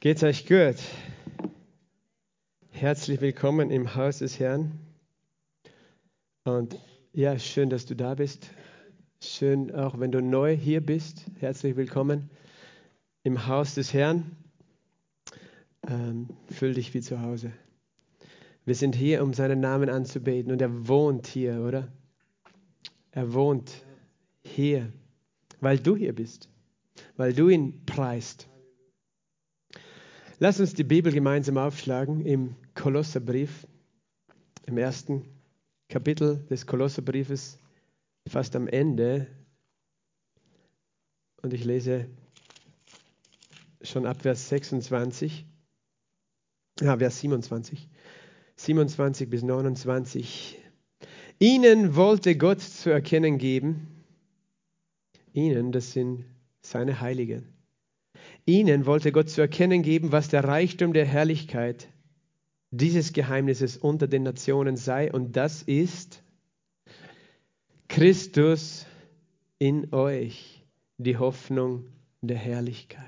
Geht's euch gut? Herzlich willkommen im Haus des Herrn. Und ja, schön, dass du da bist. Schön, auch wenn du neu hier bist. Herzlich willkommen im Haus des Herrn. Ähm, fühl dich wie zu Hause. Wir sind hier, um seinen Namen anzubeten. Und er wohnt hier, oder? Er wohnt hier, weil du hier bist, weil du ihn preist. Lass uns die Bibel gemeinsam aufschlagen im Kolosserbrief, im ersten Kapitel des Kolosserbriefes, fast am Ende. Und ich lese schon ab Vers 26, ja, Vers 27, 27 bis 29. Ihnen wollte Gott zu erkennen geben, ihnen, das sind seine Heiligen Ihnen wollte Gott zu erkennen geben, was der Reichtum der Herrlichkeit dieses Geheimnisses unter den Nationen sei. Und das ist Christus in euch, die Hoffnung der Herrlichkeit.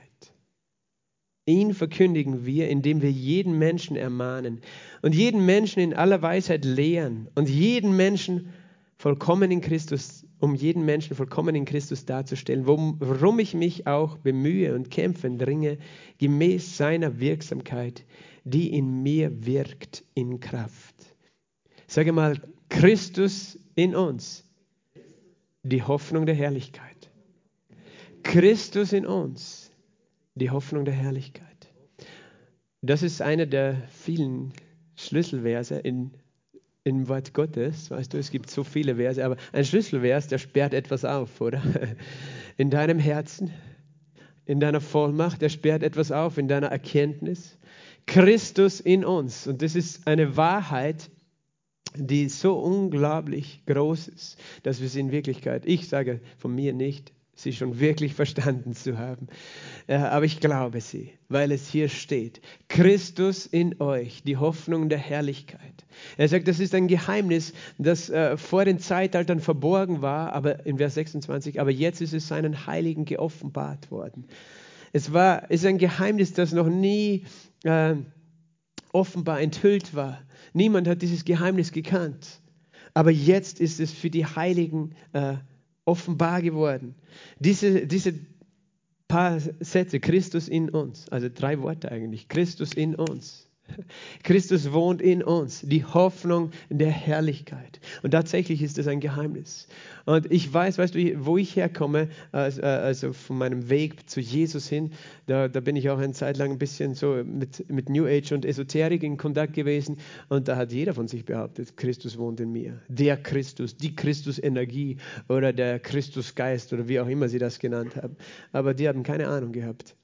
Ihn verkündigen wir, indem wir jeden Menschen ermahnen und jeden Menschen in aller Weisheit lehren und jeden Menschen vollkommen in Christus um jeden Menschen vollkommen in Christus darzustellen, worum ich mich auch bemühe und kämpfe und dringe, gemäß seiner Wirksamkeit, die in mir wirkt in Kraft. Sage mal, Christus in uns, die Hoffnung der Herrlichkeit. Christus in uns, die Hoffnung der Herrlichkeit. Das ist einer der vielen Schlüsselverse in im Wort Gottes, weißt du, es gibt so viele Verse, aber ein Schlüsselvers, der sperrt etwas auf, oder? In deinem Herzen, in deiner Vollmacht, der sperrt etwas auf, in deiner Erkenntnis. Christus in uns. Und das ist eine Wahrheit, die so unglaublich groß ist, dass wir sie in Wirklichkeit, ich sage von mir nicht, sie schon wirklich verstanden zu haben. Aber ich glaube sie, weil es hier steht. Christus in euch, die Hoffnung der Herrlichkeit. Er sagt, das ist ein Geheimnis, das äh, vor den Zeitaltern verborgen war, aber in Vers 26, aber jetzt ist es seinen Heiligen geoffenbart worden. Es war, ist ein Geheimnis, das noch nie äh, offenbar enthüllt war. Niemand hat dieses Geheimnis gekannt. Aber jetzt ist es für die Heiligen äh, offenbar geworden. Diese, diese paar Sätze, Christus in uns, also drei Worte eigentlich, Christus in uns. Christus wohnt in uns, die Hoffnung der Herrlichkeit. Und tatsächlich ist das ein Geheimnis. Und ich weiß, weißt du, wo ich herkomme, also von meinem Weg zu Jesus hin, da, da bin ich auch eine Zeit lang ein bisschen so mit, mit New Age und Esoterik in Kontakt gewesen. Und da hat jeder von sich behauptet, Christus wohnt in mir. Der Christus, die Christusenergie oder der Christusgeist oder wie auch immer sie das genannt haben. Aber die haben keine Ahnung gehabt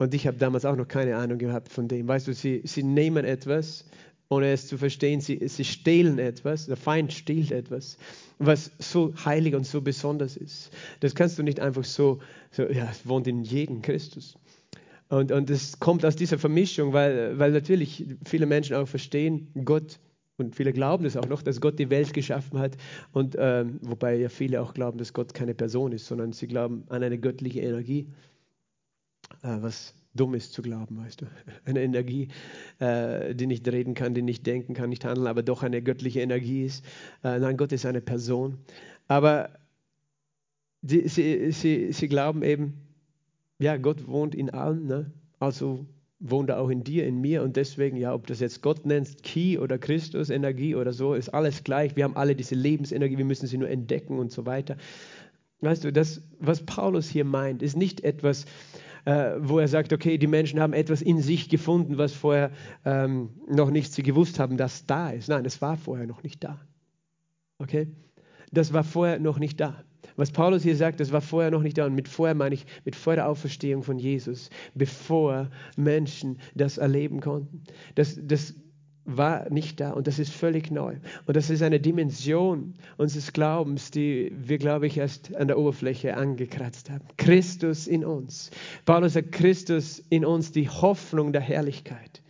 und ich habe damals auch noch keine Ahnung gehabt von dem. Weißt du, sie, sie nehmen etwas, ohne es zu verstehen, sie, sie stehlen etwas, der Feind stiehlt etwas, was so heilig und so besonders ist. Das kannst du nicht einfach so, so ja, es wohnt in jedem Christus. Und, und es kommt aus dieser Vermischung, weil, weil natürlich viele Menschen auch verstehen, Gott, und viele glauben es auch noch, dass Gott die Welt geschaffen hat. Und ähm, wobei ja viele auch glauben, dass Gott keine Person ist, sondern sie glauben an eine göttliche Energie. Äh, was dumm ist zu glauben, weißt du. Eine Energie, äh, die nicht reden kann, die nicht denken kann, nicht handeln, aber doch eine göttliche Energie ist. Äh, nein, Gott ist eine Person. Aber die, sie, sie, sie glauben eben, ja, Gott wohnt in allen, ne? also wohnt er auch in dir, in mir und deswegen, ja, ob das jetzt Gott nennst, Ki oder Christus, Energie oder so, ist alles gleich. Wir haben alle diese Lebensenergie, wir müssen sie nur entdecken und so weiter. Weißt du, das, was Paulus hier meint, ist nicht etwas, äh, wo er sagt, okay, die Menschen haben etwas in sich gefunden, was vorher ähm, noch nicht sie gewusst haben, dass da ist. Nein, es war vorher noch nicht da. Okay? Das war vorher noch nicht da. Was Paulus hier sagt, das war vorher noch nicht da. Und mit vorher meine ich mit vor der Auferstehung von Jesus, bevor Menschen das erleben konnten. Das, das war nicht da und das ist völlig neu. Und das ist eine Dimension unseres Glaubens, die wir, glaube ich, erst an der Oberfläche angekratzt haben. Christus in uns. Paulus sagt, Christus in uns, die Hoffnung der Herrlichkeit.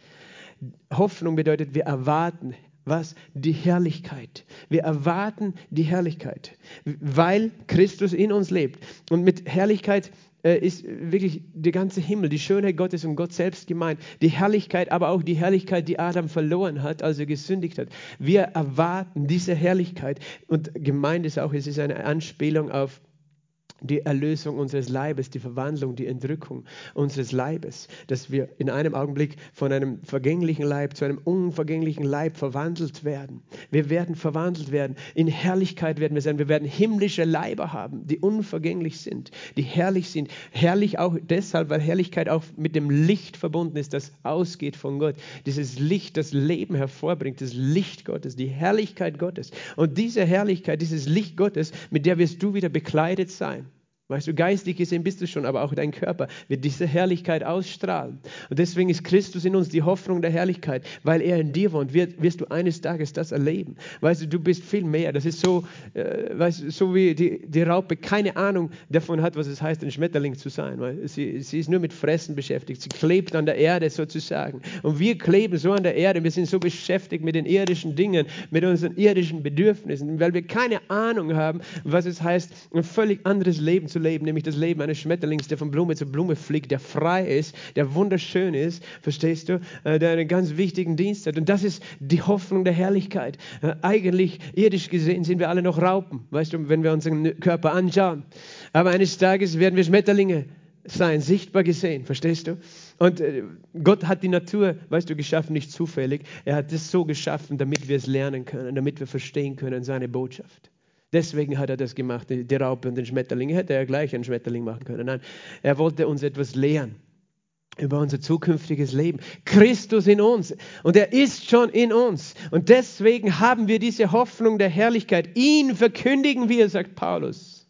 Hoffnung bedeutet, wir erwarten was? Die Herrlichkeit. Wir erwarten die Herrlichkeit, weil Christus in uns lebt. Und mit Herrlichkeit ist wirklich der ganze Himmel, die Schönheit Gottes und Gott selbst gemeint, die Herrlichkeit, aber auch die Herrlichkeit, die Adam verloren hat, als er gesündigt hat. Wir erwarten diese Herrlichkeit und gemeint ist auch, es ist eine Anspielung auf die Erlösung unseres Leibes, die Verwandlung, die Entrückung unseres Leibes, dass wir in einem Augenblick von einem vergänglichen Leib zu einem unvergänglichen Leib verwandelt werden. Wir werden verwandelt werden. In Herrlichkeit werden wir sein. Wir werden himmlische Leiber haben, die unvergänglich sind, die herrlich sind. Herrlich auch deshalb, weil Herrlichkeit auch mit dem Licht verbunden ist, das ausgeht von Gott. Dieses Licht, das Leben hervorbringt, das Licht Gottes, die Herrlichkeit Gottes. Und diese Herrlichkeit, dieses Licht Gottes, mit der wirst du wieder bekleidet sein. Weißt du, geistig gesehen bist du schon, aber auch dein Körper wird diese Herrlichkeit ausstrahlen. Und deswegen ist Christus in uns die Hoffnung der Herrlichkeit, weil er in dir wohnt, wirst, wirst du eines Tages das erleben. Weißt du, du bist viel mehr. Das ist so, äh, weißt du, so wie die, die Raupe keine Ahnung davon hat, was es heißt, ein Schmetterling zu sein. Weil sie, sie ist nur mit Fressen beschäftigt. Sie klebt an der Erde sozusagen. Und wir kleben so an der Erde. Wir sind so beschäftigt mit den irdischen Dingen, mit unseren irdischen Bedürfnissen, weil wir keine Ahnung haben, was es heißt, ein völlig anderes Leben zu leben, nämlich das Leben eines Schmetterlings, der von Blume zu Blume fliegt, der frei ist, der wunderschön ist, verstehst du, äh, der einen ganz wichtigen Dienst hat. Und das ist die Hoffnung der Herrlichkeit. Äh, eigentlich, irdisch gesehen, sind wir alle noch Raupen, weißt du, wenn wir unseren Körper anschauen. Aber eines Tages werden wir Schmetterlinge sein, sichtbar gesehen, verstehst du? Und äh, Gott hat die Natur, weißt du, geschaffen, nicht zufällig. Er hat es so geschaffen, damit wir es lernen können, damit wir verstehen können, seine Botschaft. Deswegen hat er das gemacht, die Raupe und den Schmetterling. Hätte er gleich einen Schmetterling machen können. Nein, er wollte uns etwas lehren über unser zukünftiges Leben. Christus in uns. Und er ist schon in uns. Und deswegen haben wir diese Hoffnung der Herrlichkeit. Ihn verkündigen wir, sagt Paulus.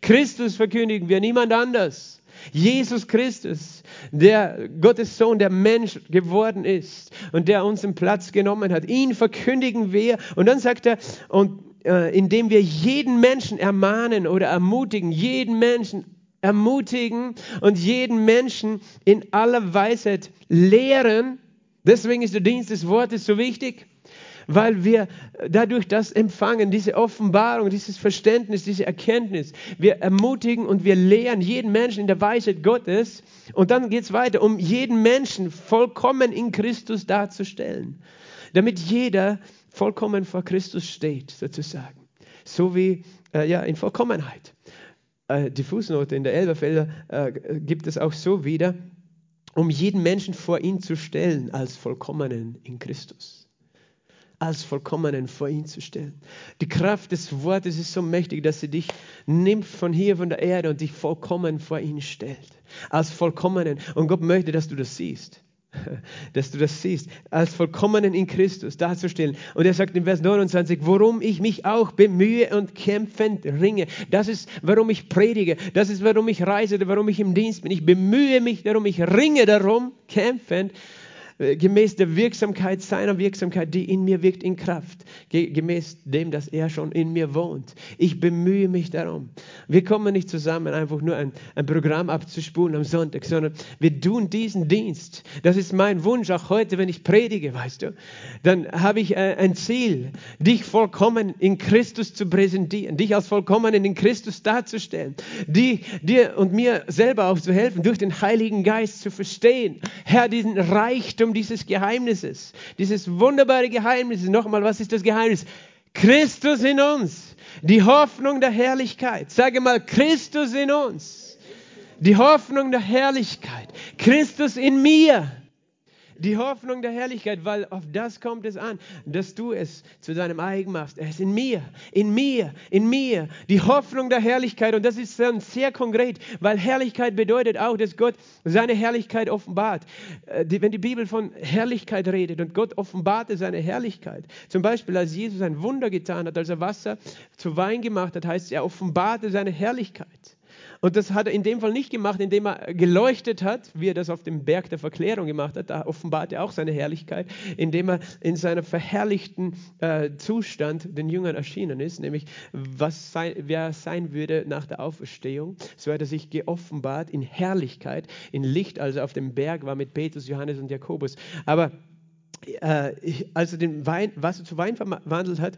Christus verkündigen wir, niemand anders. Jesus Christus, der Gottes Sohn, der Mensch geworden ist und der unseren Platz genommen hat. Ihn verkündigen wir. Und dann sagt er, und äh, indem wir jeden Menschen ermahnen oder ermutigen, jeden Menschen ermutigen und jeden Menschen in aller Weisheit lehren. Deswegen ist der Dienst des Wortes so wichtig, weil wir dadurch das empfangen, diese Offenbarung, dieses Verständnis, diese Erkenntnis. Wir ermutigen und wir lehren jeden Menschen in der Weisheit Gottes. Und dann geht es weiter, um jeden Menschen vollkommen in Christus darzustellen, damit jeder vollkommen vor Christus steht, sozusagen. So wie äh, ja, in Vollkommenheit. Äh, die Fußnote in der Elberfelder äh, gibt es auch so wieder, um jeden Menschen vor ihn zu stellen als Vollkommenen in Christus als Vollkommenen vor ihn zu stellen. Die Kraft des Wortes ist so mächtig, dass sie dich nimmt von hier, von der Erde und dich vollkommen vor ihn stellt. Als Vollkommenen. Und Gott möchte, dass du das siehst. dass du das siehst, als Vollkommenen in Christus darzustellen. Und er sagt in Vers 29, worum ich mich auch bemühe und kämpfend ringe. Das ist, warum ich predige. Das ist, warum ich reise, warum ich im Dienst bin. Ich bemühe mich darum, ich ringe darum, kämpfend gemäß der Wirksamkeit seiner Wirksamkeit, die in mir wirkt, in Kraft, gemäß dem, dass er schon in mir wohnt. Ich bemühe mich darum. Wir kommen nicht zusammen, einfach nur ein, ein Programm abzuspulen am Sonntag, sondern wir tun diesen Dienst. Das ist mein Wunsch, auch heute, wenn ich predige, weißt du. Dann habe ich äh, ein Ziel, dich vollkommen in Christus zu präsentieren, dich als vollkommenen in Christus darzustellen, die, dir und mir selber auch zu helfen, durch den Heiligen Geist zu verstehen, Herr, diesen Reichtum dieses Geheimnisses, dieses wunderbare Geheimnis. Nochmal, was ist das Geheimnis? Christus in uns, die Hoffnung der Herrlichkeit. Sage mal, Christus in uns, die Hoffnung der Herrlichkeit. Christus in mir die Hoffnung der Herrlichkeit, weil auf das kommt es an, dass du es zu deinem eigen machst. Er ist in mir, in mir, in mir. Die Hoffnung der Herrlichkeit und das ist dann sehr konkret, weil Herrlichkeit bedeutet auch, dass Gott seine Herrlichkeit offenbart. Äh, wenn die Bibel von Herrlichkeit redet und Gott offenbarte seine Herrlichkeit, zum Beispiel als Jesus ein Wunder getan hat, als er Wasser zu Wein gemacht hat, heißt es, er offenbarte seine Herrlichkeit. Und das hat er in dem Fall nicht gemacht, indem er geleuchtet hat, wie er das auf dem Berg der Verklärung gemacht hat. Da offenbart er auch seine Herrlichkeit, indem er in seinem verherrlichten äh, Zustand den Jüngern erschienen ist, nämlich was sein, wer er sein würde nach der Auferstehung. So hat er sich geoffenbart in Herrlichkeit, in Licht, also auf dem Berg war mit Petrus, Johannes und Jakobus. Aber äh, als er den Wein, Wasser zu Wein verwandelt hat,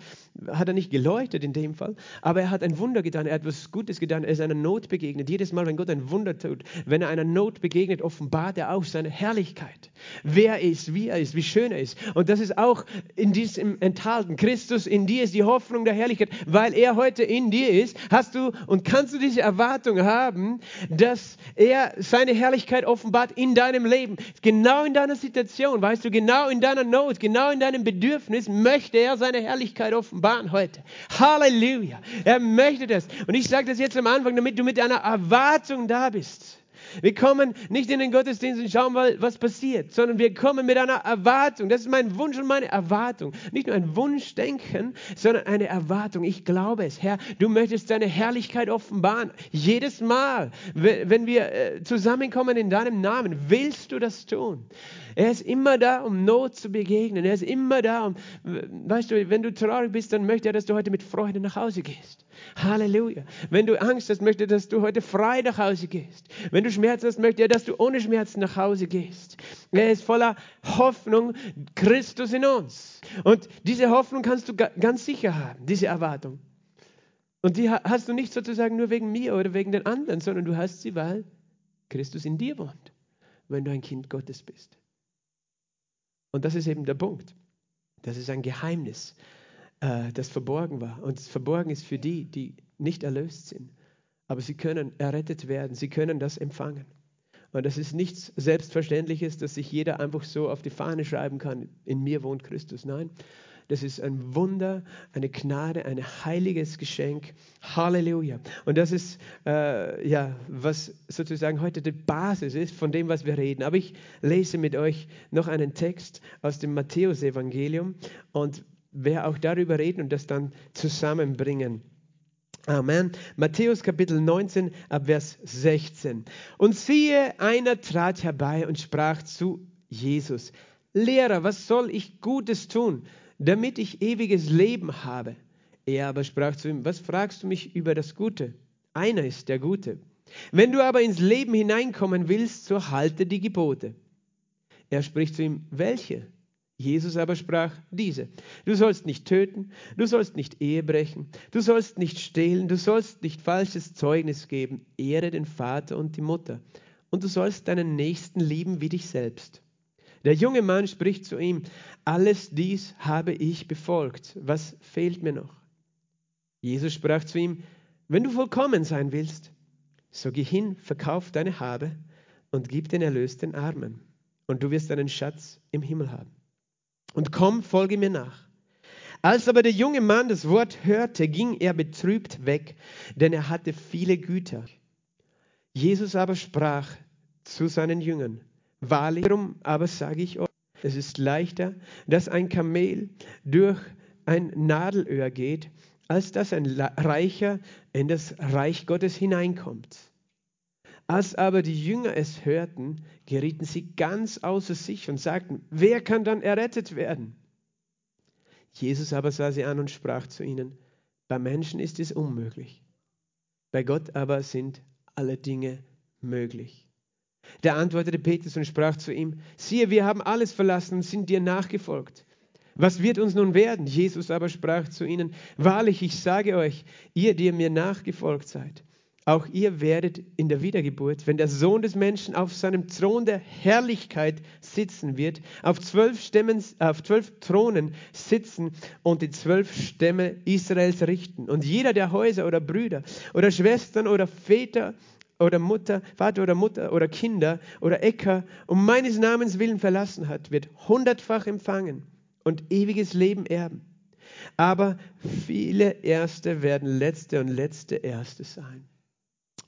hat er nicht geleuchtet in dem Fall, aber er hat ein Wunder getan, er hat etwas Gutes getan, er ist einer Not begegnet. Jedes Mal, wenn Gott ein Wunder tut, wenn er einer Not begegnet, offenbart er auch seine Herrlichkeit. Wer er ist, wie er ist, wie schön er ist. Und das ist auch in diesem enthalten. Christus in dir ist die Hoffnung der Herrlichkeit, weil er heute in dir ist, hast du und kannst du diese Erwartung haben, dass er seine Herrlichkeit offenbart in deinem Leben. Genau in deiner Situation, weißt du, genau in deiner deiner Not, genau in deinem Bedürfnis möchte er seine Herrlichkeit offenbaren heute. Halleluja. Er möchte das. Und ich sage das jetzt am Anfang, damit du mit einer Erwartung da bist. Wir kommen nicht in den Gottesdienst und schauen mal, was passiert, sondern wir kommen mit einer Erwartung. Das ist mein Wunsch und meine Erwartung. Nicht nur ein Wunschdenken, sondern eine Erwartung. Ich glaube es. Herr, du möchtest deine Herrlichkeit offenbaren. Jedes Mal, wenn wir äh, zusammenkommen in deinem Namen, willst du das tun. Er ist immer da, um Not zu begegnen. Er ist immer da, um, weißt du, wenn du traurig bist, dann möchte er, dass du heute mit Freude nach Hause gehst. Halleluja. Wenn du Angst hast, möchte dass du heute frei nach Hause gehst. Wenn du Schmerzen hast, möchte er, dass du ohne Schmerzen nach Hause gehst. Er ist voller Hoffnung, Christus in uns. Und diese Hoffnung kannst du ganz sicher haben, diese Erwartung. Und die hast du nicht sozusagen nur wegen mir oder wegen den anderen, sondern du hast sie, weil Christus in dir wohnt, wenn du ein Kind Gottes bist. Und das ist eben der Punkt. Das ist ein Geheimnis, äh, das verborgen war. Und es verborgen ist für die, die nicht erlöst sind. Aber sie können errettet werden, sie können das empfangen. Und das ist nichts Selbstverständliches, dass sich jeder einfach so auf die Fahne schreiben kann, in mir wohnt Christus. Nein, das ist ein Wunder, eine Gnade, ein heiliges Geschenk. Halleluja. Und das ist, äh, ja, was sozusagen heute die Basis ist von dem, was wir reden. Aber ich lese mit euch noch einen Text aus dem Matthäusevangelium und werde auch darüber reden und das dann zusammenbringen. Amen. Matthäus Kapitel 19 ab Vers 16. Und siehe, einer trat herbei und sprach zu Jesus, Lehrer, was soll ich Gutes tun, damit ich ewiges Leben habe. Er aber sprach zu ihm, was fragst du mich über das Gute? Einer ist der Gute. Wenn du aber ins Leben hineinkommen willst, so halte die Gebote. Er spricht zu ihm, welche? Jesus aber sprach, diese. Du sollst nicht töten, du sollst nicht Ehe brechen, du sollst nicht stehlen, du sollst nicht falsches Zeugnis geben, ehre den Vater und die Mutter. Und du sollst deinen Nächsten lieben wie dich selbst. Der junge Mann spricht zu ihm, alles dies habe ich befolgt, was fehlt mir noch? Jesus sprach zu ihm, wenn du vollkommen sein willst, so geh hin, verkauf deine Habe und gib den Erlös den Armen, und du wirst einen Schatz im Himmel haben. Und komm, folge mir nach. Als aber der junge Mann das Wort hörte, ging er betrübt weg, denn er hatte viele Güter. Jesus aber sprach zu seinen Jüngern, Wahrlich, darum aber sage ich euch, es ist leichter, dass ein Kamel durch ein Nadelöhr geht, als dass ein Reicher in das Reich Gottes hineinkommt. Als aber die Jünger es hörten, gerieten sie ganz außer sich und sagten, wer kann dann errettet werden? Jesus aber sah sie an und sprach zu ihnen, bei Menschen ist es unmöglich, bei Gott aber sind alle Dinge möglich. Da antwortete Petrus und sprach zu ihm, siehe, wir haben alles verlassen und sind dir nachgefolgt. Was wird uns nun werden? Jesus aber sprach zu ihnen, wahrlich, ich sage euch, ihr, die mir nachgefolgt seid, auch ihr werdet in der Wiedergeburt, wenn der Sohn des Menschen auf seinem Thron der Herrlichkeit sitzen wird, auf zwölf, Stämmen, auf zwölf Thronen sitzen und die zwölf Stämme Israels richten. Und jeder der Häuser oder Brüder oder Schwestern oder Väter oder Mutter, Vater oder Mutter oder Kinder oder Äcker um meines Namens willen verlassen hat, wird hundertfach empfangen und ewiges Leben erben. Aber viele Erste werden Letzte und Letzte Erste sein.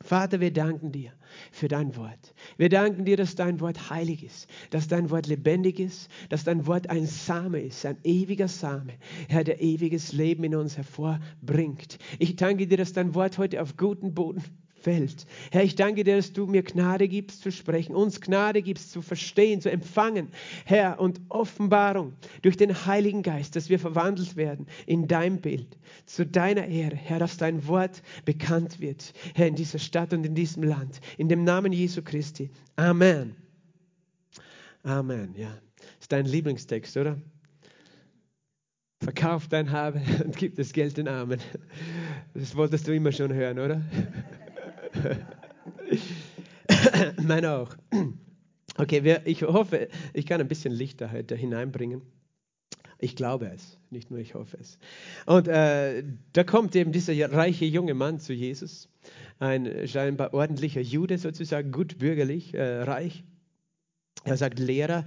Vater, wir danken dir für dein Wort. Wir danken dir, dass dein Wort heilig ist, dass dein Wort lebendig ist, dass dein Wort ein Same ist, ein ewiger Same, Herr, der ewiges Leben in uns hervorbringt. Ich danke dir, dass dein Wort heute auf guten Boden fällt. Herr, ich danke dir, dass du mir Gnade gibst zu sprechen, uns Gnade gibst zu verstehen, zu empfangen. Herr, und Offenbarung durch den Heiligen Geist, dass wir verwandelt werden in dein Bild, zu deiner Ehre. Herr, dass dein Wort bekannt wird, Herr, in dieser Stadt und in diesem Land. In dem Namen Jesu Christi. Amen. Amen, ja. ist dein Lieblingstext, oder? Verkauf dein Habe und gib das Geld den Armen. Das wolltest du immer schon hören, oder? Meine auch. Okay, wir, ich hoffe, ich kann ein bisschen Licht da heute hineinbringen. Ich glaube es, nicht nur ich hoffe es. Und äh, da kommt eben dieser reiche junge Mann zu Jesus, ein scheinbar ordentlicher Jude sozusagen, gut bürgerlich, äh, reich. Er sagt Lehrer.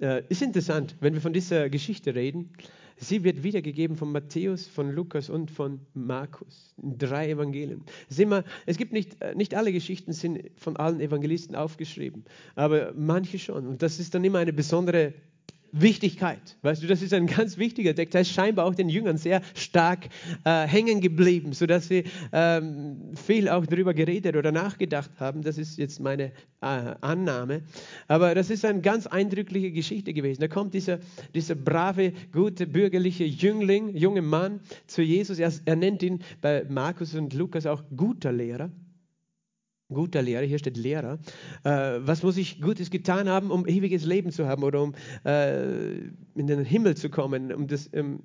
Äh, ist interessant, wenn wir von dieser Geschichte reden. Sie wird wiedergegeben von Matthäus, von Lukas und von Markus. Drei Evangelien. Wir, es gibt nicht, äh, nicht alle Geschichten sind von allen Evangelisten aufgeschrieben, aber manche schon. Und das ist dann immer eine besondere Wichtigkeit. Weißt du, das ist ein ganz wichtiger Text. Der ist scheinbar auch den Jüngern sehr stark äh, hängen geblieben, sodass sie ähm, viel auch darüber geredet oder nachgedacht haben. Das ist jetzt meine äh, Annahme. Aber das ist eine ganz eindrückliche Geschichte gewesen. Da kommt dieser, dieser brave, gute, bürgerliche Jüngling, junge Mann zu Jesus. Er, er nennt ihn bei Markus und Lukas auch guter Lehrer guter Lehrer, hier steht Lehrer. Äh, was muss ich Gutes getan haben, um ewiges Leben zu haben oder um äh, in den Himmel zu kommen, um das ähm,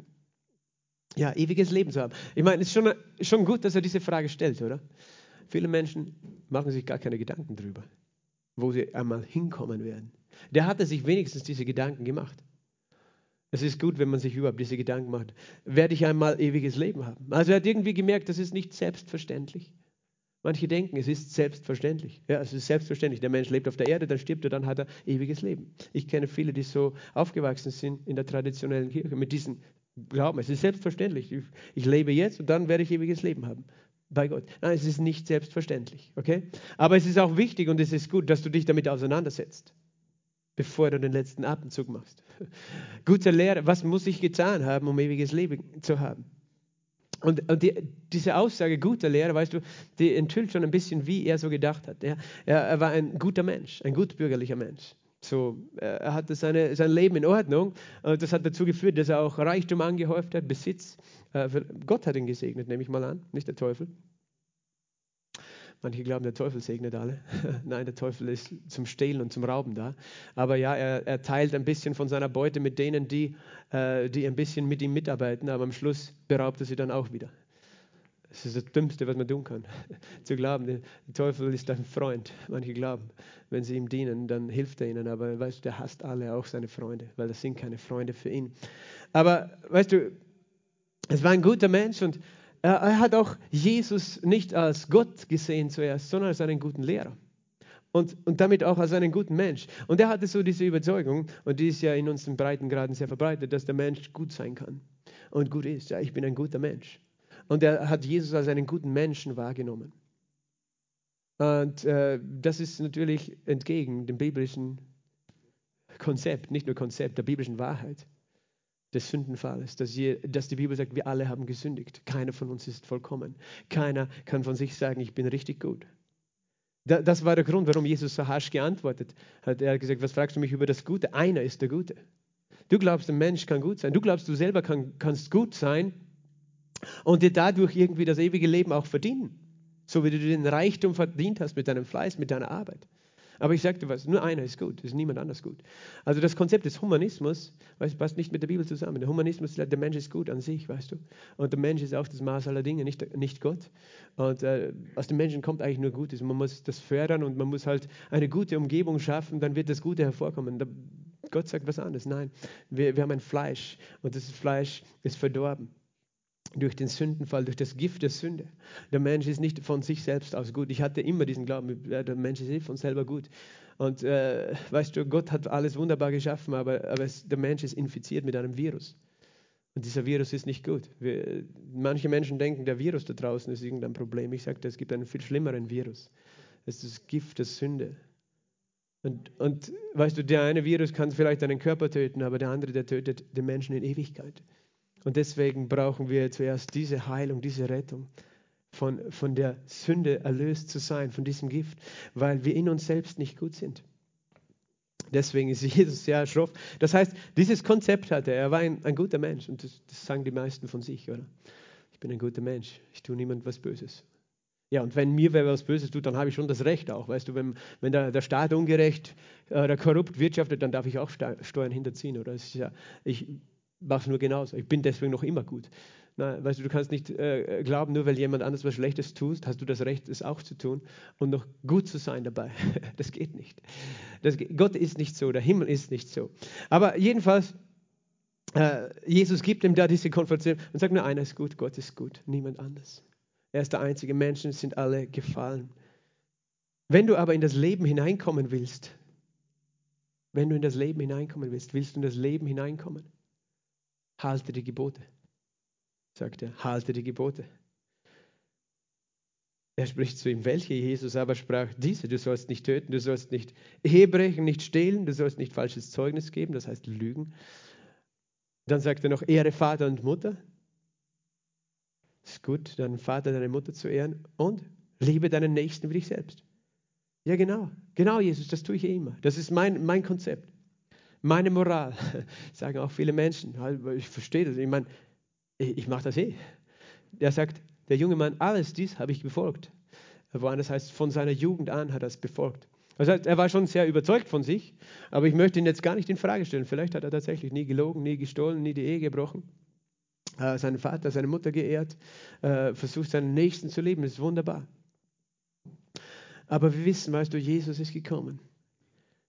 ja, ewiges Leben zu haben? Ich meine, es ist schon, schon gut, dass er diese Frage stellt, oder? Viele Menschen machen sich gar keine Gedanken darüber, wo sie einmal hinkommen werden. Der hatte sich wenigstens diese Gedanken gemacht. Es ist gut, wenn man sich überhaupt diese Gedanken macht. Werde ich einmal ewiges Leben haben? Also er hat irgendwie gemerkt, das ist nicht selbstverständlich. Manche denken, es ist selbstverständlich. Ja, es ist selbstverständlich. Der Mensch lebt auf der Erde, dann stirbt er, dann hat er ewiges Leben. Ich kenne viele, die so aufgewachsen sind in der traditionellen Kirche mit diesem Glauben. Es ist selbstverständlich. Ich, ich lebe jetzt und dann werde ich ewiges Leben haben. Bei Gott. Nein, es ist nicht selbstverständlich. Okay? Aber es ist auch wichtig und es ist gut, dass du dich damit auseinandersetzt, bevor du den letzten Atemzug machst. Guter Lehrer, was muss ich getan haben, um ewiges Leben zu haben? Und, und die, diese Aussage, guter Lehrer, weißt du, die enthüllt schon ein bisschen, wie er so gedacht hat. Er, er war ein guter Mensch, ein gutbürgerlicher Mensch. So, er hatte seine, sein Leben in Ordnung und das hat dazu geführt, dass er auch Reichtum angehäuft hat, Besitz. Äh, Gott hat ihn gesegnet, nehme ich mal an, nicht der Teufel. Manche glauben, der Teufel segnet alle. Nein, der Teufel ist zum Stehlen und zum Rauben da. Aber ja, er, er teilt ein bisschen von seiner Beute mit denen, die, äh, die ein bisschen mit ihm mitarbeiten, aber am Schluss beraubt er sie dann auch wieder. Das ist das Dümmste, was man tun kann. Zu glauben, der Teufel ist ein Freund. Manche glauben, wenn sie ihm dienen, dann hilft er ihnen. Aber weißt du, der hasst alle, auch seine Freunde, weil das sind keine Freunde für ihn. Aber weißt du, es war ein guter Mensch und er hat auch Jesus nicht als Gott gesehen zuerst, sondern als einen guten Lehrer. Und, und damit auch als einen guten Mensch. Und er hatte so diese Überzeugung, und die ist ja in unseren Breitengraden sehr verbreitet, dass der Mensch gut sein kann und gut ist. Ja, ich bin ein guter Mensch. Und er hat Jesus als einen guten Menschen wahrgenommen. Und äh, das ist natürlich entgegen dem biblischen Konzept, nicht nur Konzept, der biblischen Wahrheit des Sündenfalles, dass, je, dass die Bibel sagt, wir alle haben gesündigt. Keiner von uns ist vollkommen. Keiner kann von sich sagen, ich bin richtig gut. Da, das war der Grund, warum Jesus so harsch geantwortet hat. Er hat gesagt, was fragst du mich über das Gute? Einer ist der Gute. Du glaubst, ein Mensch kann gut sein. Du glaubst, du selber kann, kannst gut sein und dir dadurch irgendwie das ewige Leben auch verdienen. So wie du den Reichtum verdient hast mit deinem Fleiß, mit deiner Arbeit. Aber ich sagte was, nur einer ist gut, ist niemand anders gut. Also das Konzept des Humanismus weißt, passt nicht mit der Bibel zusammen. Der Humanismus sagt, der Mensch ist gut an sich, weißt du. Und der Mensch ist auch das Maß aller Dinge, nicht, nicht Gott. Und äh, aus dem Menschen kommt eigentlich nur Gutes. Man muss das fördern und man muss halt eine gute Umgebung schaffen, dann wird das Gute hervorkommen. Da, Gott sagt was anderes. Nein, wir, wir haben ein Fleisch und das Fleisch ist verdorben durch den Sündenfall, durch das Gift der Sünde. Der Mensch ist nicht von sich selbst aus gut. Ich hatte immer diesen Glauben, der Mensch ist nicht von selber gut. Und äh, weißt du, Gott hat alles wunderbar geschaffen, aber, aber es, der Mensch ist infiziert mit einem Virus. Und dieser Virus ist nicht gut. Wir, manche Menschen denken, der Virus da draußen ist irgendein Problem. Ich sage, es gibt einen viel schlimmeren Virus. Es ist das Gift der Sünde. Und, und weißt du, der eine Virus kann vielleicht deinen Körper töten, aber der andere, der tötet den Menschen in Ewigkeit. Und deswegen brauchen wir zuerst diese Heilung, diese Rettung, von, von der Sünde erlöst zu sein, von diesem Gift, weil wir in uns selbst nicht gut sind. Deswegen ist Jesus sehr schroff. Das heißt, dieses Konzept hatte er. Er war ein, ein guter Mensch und das, das sagen die meisten von sich, oder? Ich bin ein guter Mensch. Ich tue niemand was Böses. Ja, und wenn mir wer was Böses tut, dann habe ich schon das Recht auch. Weißt du, wenn, wenn der, der Staat ungerecht äh, oder korrupt wirtschaftet, dann darf ich auch Steuern hinterziehen. Oder ja, ich mache es nur genauso. Ich bin deswegen noch immer gut. Na, weißt du, du kannst nicht äh, glauben, nur weil jemand anders was Schlechtes tut, hast du das Recht, es auch zu tun und noch gut zu sein dabei. Das geht nicht. Das geht, Gott ist nicht so, der Himmel ist nicht so. Aber jedenfalls, äh, Jesus gibt ihm da diese Konfrontation und sagt nur, einer ist gut, Gott ist gut, niemand anders. Er ist der einzige. Menschen sind alle gefallen. Wenn du aber in das Leben hineinkommen willst, wenn du in das Leben hineinkommen willst, willst du in das Leben hineinkommen? Halte die Gebote, sagt er. Halte die Gebote. Er spricht zu ihm, welche Jesus aber sprach, diese, du sollst nicht töten, du sollst nicht Ehe brechen, nicht stehlen, du sollst nicht falsches Zeugnis geben, das heißt lügen. Dann sagt er noch, ehre Vater und Mutter. Ist gut, deinen Vater, deine Mutter zu ehren und liebe deinen Nächsten wie dich selbst. Ja, genau. Genau, Jesus, das tue ich eh immer. Das ist mein, mein Konzept. Meine Moral. Sagen auch viele Menschen. Ich verstehe das. Ich meine, ich mache das eh. Er sagt, der junge Mann, alles dies habe ich befolgt. Woanders heißt, von seiner Jugend an hat er es befolgt. Das heißt, er war schon sehr überzeugt von sich, aber ich möchte ihn jetzt gar nicht in Frage stellen. Vielleicht hat er tatsächlich nie gelogen, nie gestohlen, nie die Ehe gebrochen äh, seinen Vater, seine Mutter geehrt, äh, versucht seinen Nächsten zu lieben. Das ist wunderbar. Aber wir wissen, weißt du, Jesus ist gekommen.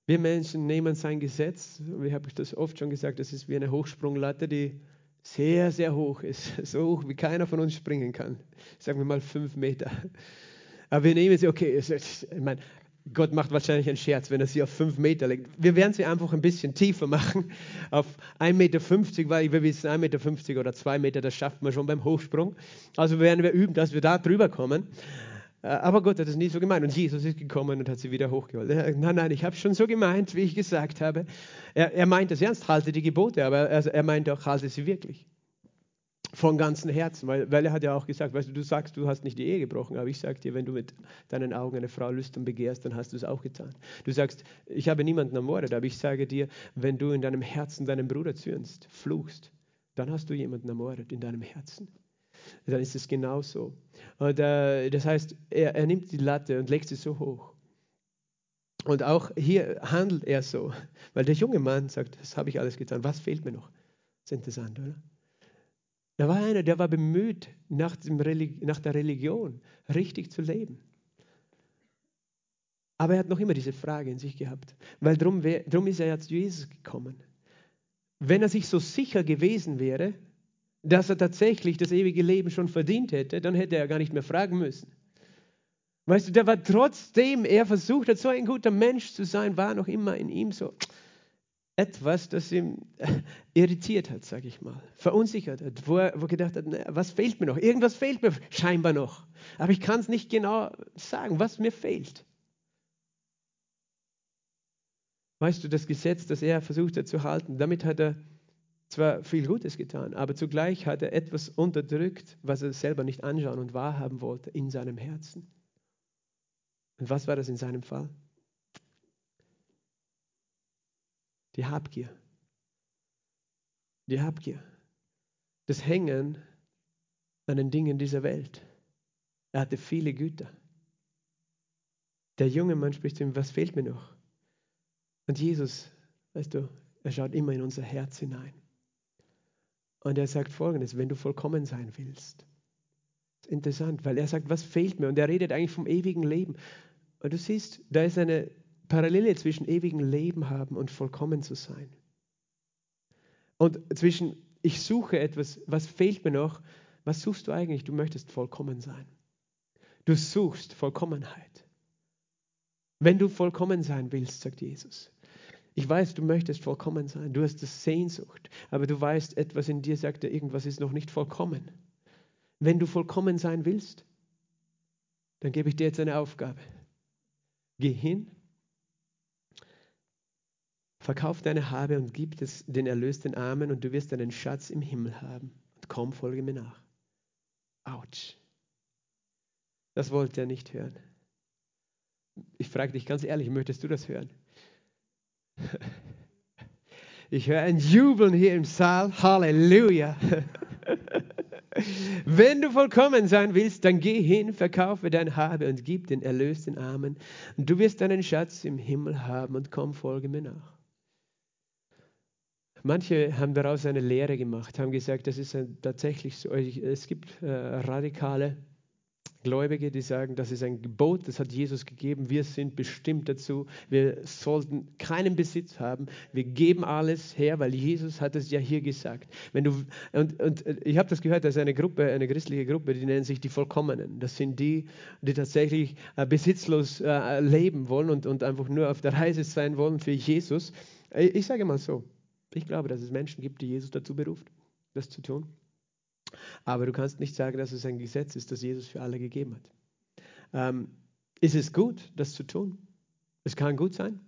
Wir Menschen nehmen sein Gesetz, wie habe ich das oft schon gesagt, das ist wie eine Hochsprunglatte, die sehr, sehr hoch ist. So hoch, wie keiner von uns springen kann. Sagen wir mal fünf Meter. Aber wir nehmen sie, okay, ich meine, Gott macht wahrscheinlich einen Scherz, wenn er sie auf fünf Meter legt. Wir werden sie einfach ein bisschen tiefer machen, auf 1,50 Meter, weil wir wissen, 1,50 Meter oder 2 Meter, das schafft man schon beim Hochsprung. Also werden wir üben, dass wir da drüber kommen. Äh, aber Gott hat es nie so gemeint. Und Jesus ist gekommen und hat sie wieder hochgeholt. Nein, nein, ich habe es schon so gemeint, wie ich gesagt habe. Er, er meint es ernst, halte die Gebote, aber er, er meint auch, halte sie wirklich von ganzem Herzen, weil, weil er hat ja auch gesagt, weißt du, du sagst, du hast nicht die Ehe gebrochen, aber ich sage dir, wenn du mit deinen Augen eine Frau lüstern begehrst, dann hast du es auch getan. Du sagst, ich habe niemanden ermordet, aber ich sage dir, wenn du in deinem Herzen deinen Bruder zürnst, fluchst, dann hast du jemanden ermordet in deinem Herzen. Dann ist es genauso. Und äh, das heißt, er, er nimmt die Latte und legt sie so hoch. Und auch hier handelt er so, weil der junge Mann sagt, das habe ich alles getan, was fehlt mir noch? Das ist interessant, oder? Da war einer, der war bemüht, nach, nach der Religion richtig zu leben. Aber er hat noch immer diese Frage in sich gehabt, weil darum, darum ist er ja zu Jesus gekommen. Wenn er sich so sicher gewesen wäre, dass er tatsächlich das ewige Leben schon verdient hätte, dann hätte er gar nicht mehr fragen müssen. Weißt du, der war trotzdem, er versucht hat, so ein guter Mensch zu sein, war noch immer in ihm so, etwas, das ihn irritiert hat, sage ich mal, verunsichert hat, wo er, wo gedacht hat, na, was fehlt mir noch? Irgendwas fehlt mir scheinbar noch, aber ich kann es nicht genau sagen, was mir fehlt. Weißt du, das Gesetz, das er versucht hat zu halten, damit hat er zwar viel Gutes getan, aber zugleich hat er etwas unterdrückt, was er selber nicht anschauen und wahrhaben wollte in seinem Herzen. Und was war das in seinem Fall? Die Habgier. Die Habgier. Das Hängen an den Dingen dieser Welt. Er hatte viele Güter. Der junge Mann spricht zu ihm, was fehlt mir noch? Und Jesus, weißt du, er schaut immer in unser Herz hinein. Und er sagt folgendes, wenn du vollkommen sein willst. Interessant, weil er sagt, was fehlt mir? Und er redet eigentlich vom ewigen Leben. Und du siehst, da ist eine Parallele zwischen ewigem Leben haben und vollkommen zu sein. Und zwischen ich suche etwas, was fehlt mir noch, was suchst du eigentlich? Du möchtest vollkommen sein. Du suchst Vollkommenheit. Wenn du vollkommen sein willst, sagt Jesus. Ich weiß, du möchtest vollkommen sein. Du hast das Sehnsucht, aber du weißt, etwas in dir sagt, irgendwas ist noch nicht vollkommen. Wenn du vollkommen sein willst, dann gebe ich dir jetzt eine Aufgabe. Geh hin Verkauf deine Habe und gib es den Erlösten Armen und du wirst einen Schatz im Himmel haben. Und komm, folge mir nach. Autsch. Das wollte er nicht hören. Ich frage dich ganz ehrlich, möchtest du das hören? Ich höre ein Jubeln hier im Saal. Halleluja. wenn du vollkommen sein willst, dann geh hin, verkaufe dein Habe und gib den Erlös den Armen. Und du wirst deinen Schatz im Himmel haben und komm, folge mir nach. Manche haben daraus eine Lehre gemacht, haben gesagt, das ist tatsächlich so. Es gibt äh, radikale Gläubige, die sagen, das ist ein Gebot, das hat Jesus gegeben. Wir sind bestimmt dazu. Wir sollten keinen Besitz haben. Wir geben alles her, weil Jesus hat es ja hier gesagt. Wenn du, und, und ich habe das gehört, dass eine Gruppe, eine christliche Gruppe, die nennen sich die Vollkommenen. Das sind die, die tatsächlich äh, besitzlos äh, leben wollen und, und einfach nur auf der Reise sein wollen für Jesus. Ich sage mal so, ich glaube, dass es Menschen gibt, die Jesus dazu beruft, das zu tun. Aber du kannst nicht sagen, dass es ein Gesetz ist, das Jesus für alle gegeben hat. Ähm, ist es gut, das zu tun? Es kann gut sein,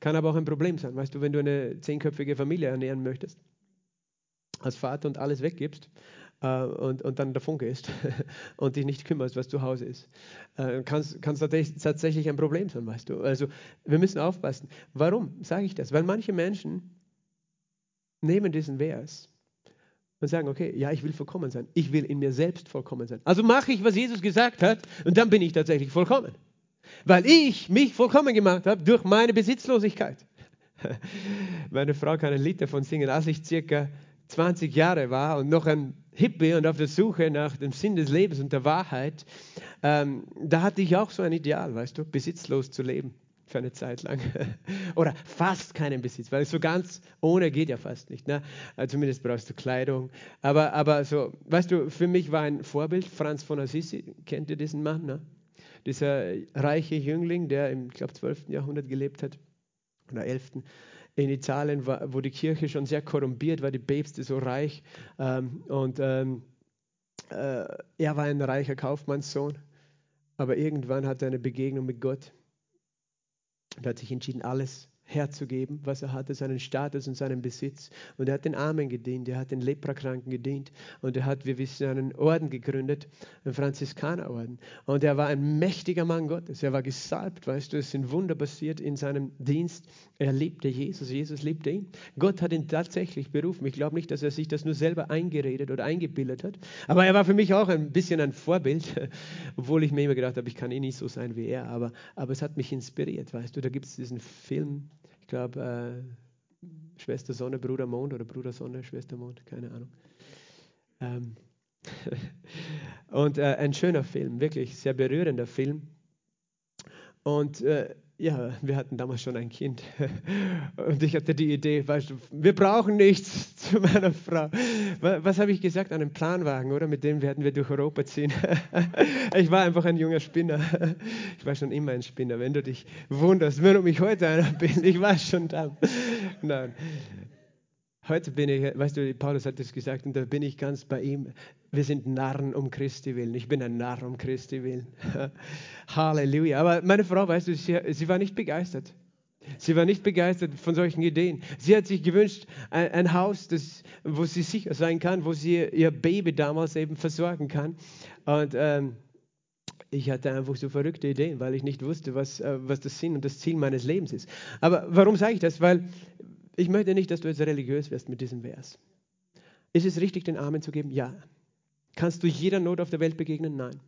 kann aber auch ein Problem sein. Weißt du, wenn du eine zehnköpfige Familie ernähren möchtest, als Vater und alles weggibst äh, und, und dann davon gehst und dich nicht kümmerst, was zu Hause ist, äh, kann es tatsächlich ein Problem sein, weißt du. Also wir müssen aufpassen. Warum sage ich das? Weil manche Menschen nehmen diesen Vers und sagen, okay, ja, ich will vollkommen sein. Ich will in mir selbst vollkommen sein. Also mache ich, was Jesus gesagt hat und dann bin ich tatsächlich vollkommen. Weil ich mich vollkommen gemacht habe durch meine Besitzlosigkeit. Meine Frau kann ein Lied davon singen, als ich circa 20 Jahre war und noch ein Hippie und auf der Suche nach dem Sinn des Lebens und der Wahrheit, ähm, da hatte ich auch so ein Ideal, weißt du, besitzlos zu leben für eine Zeit lang. Oder fast keinen Besitz, weil so ganz ohne geht ja fast nicht. Ne? Äh, zumindest brauchst du Kleidung. Aber, aber so, weißt du, für mich war ein Vorbild Franz von Assisi. Kennt ihr diesen Mann? Ne? Dieser reiche Jüngling, der im, ich glaube, 12. Jahrhundert gelebt hat oder 11. in Italien, wo die Kirche schon sehr korrumpiert war, die Päpste so reich. Ähm, und ähm, äh, er war ein reicher Kaufmannssohn. Aber irgendwann hat er eine Begegnung mit Gott und hat sich entschieden, alles herzugeben, was er hatte, seinen Status und seinen Besitz. Und er hat den Armen gedient, er hat den Leprakranken gedient und er hat, wir wissen, einen Orden gegründet, einen Franziskanerorden. Und er war ein mächtiger Mann Gottes, er war gesalbt, weißt du, es sind Wunder passiert in seinem Dienst. Er liebte Jesus, Jesus liebte ihn. Gott hat ihn tatsächlich berufen. Ich glaube nicht, dass er sich das nur selber eingeredet oder eingebildet hat, aber er war für mich auch ein bisschen ein Vorbild, obwohl ich mir immer gedacht habe, ich kann eh nicht so sein wie er, aber, aber es hat mich inspiriert, weißt du, da gibt es diesen Film, glaube, äh, Schwester Sonne, Bruder Mond oder Bruder Sonne, Schwester Mond, keine Ahnung. Ähm und äh, ein schöner Film, wirklich sehr berührender Film. Und äh, ja, wir hatten damals schon ein Kind. Und ich hatte die Idee, weißt du, wir brauchen nichts zu meiner Frau. Was habe ich gesagt? Einen Planwagen, oder? Mit dem werden wir durch Europa ziehen. Ich war einfach ein junger Spinner. Ich war schon immer ein Spinner. Wenn du dich wunderst, warum ich heute einer bin, ich war schon da. Nein. Heute bin ich, weißt du, Paulus hat das gesagt und da bin ich ganz bei ihm. Wir sind Narren um Christi willen. Ich bin ein Narr um Christi willen. Halleluja. Aber meine Frau, weißt du, sie, sie, war nicht begeistert. Sie war nicht begeistert von solchen Ideen. Sie hat sich gewünscht, ein, ein Haus, das, wo sie sicher sein kann, wo sie ihr Baby damals eben versorgen kann. Und ähm, ich hatte einfach so verrückte Ideen, weil ich nicht wusste, was, äh, was das Sinn und das Ziel meines Lebens ist. Aber warum sage ich das? Weil ich möchte nicht, dass du jetzt religiös wirst mit diesem Vers. Ist es richtig, den Armen zu geben? Ja. Kannst du jeder Not auf der Welt begegnen? Nein.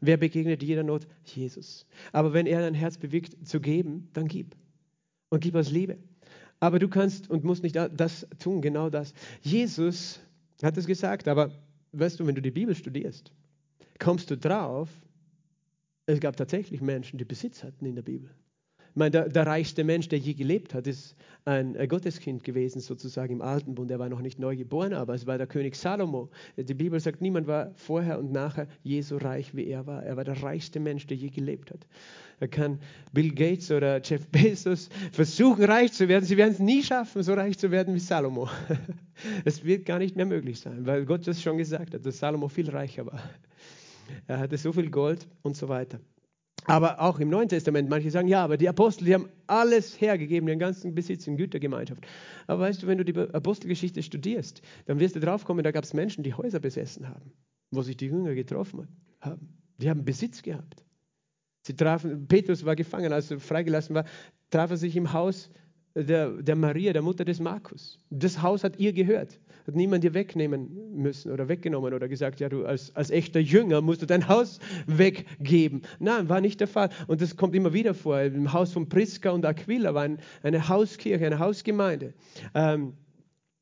Wer begegnet jeder Not? Jesus. Aber wenn er dein Herz bewegt zu geben, dann gib. Und gib aus Liebe. Aber du kannst und musst nicht das tun, genau das. Jesus hat es gesagt, aber weißt du, wenn du die Bibel studierst, kommst du drauf, es gab tatsächlich Menschen, die Besitz hatten in der Bibel. Meine, der, der, reichste Mensch, der je gelebt hat, ist ein Gotteskind gewesen, sozusagen im Alten Bund. Er war noch nicht neu geboren, aber es war der König Salomo. Die Bibel sagt, niemand war vorher und nachher je so reich, wie er war. Er war der reichste Mensch, der je gelebt hat. Er kann Bill Gates oder Jeff Bezos versuchen, reich zu werden. Sie werden es nie schaffen, so reich zu werden wie Salomo. Es wird gar nicht mehr möglich sein, weil Gott das schon gesagt hat, dass Salomo viel reicher war. Er hatte so viel Gold und so weiter. Aber auch im Neuen Testament, manche sagen, ja, aber die Apostel, die haben alles hergegeben, den ganzen Besitz in Gütergemeinschaft. Aber weißt du, wenn du die Apostelgeschichte studierst, dann wirst du drauf kommen, da gab es Menschen, die Häuser besessen haben, wo sich die Jünger getroffen haben. Die haben Besitz gehabt. Sie trafen, Petrus war gefangen, als er freigelassen war, traf er sich im Haus der, der Maria, der Mutter des Markus. Das Haus hat ihr gehört. Hat niemand dir wegnehmen müssen oder weggenommen oder gesagt, ja, du als, als echter Jünger musst du dein Haus weggeben. Nein, war nicht der Fall. Und das kommt immer wieder vor. Im Haus von Priska und Aquila war ein, eine Hauskirche, eine Hausgemeinde. Ähm,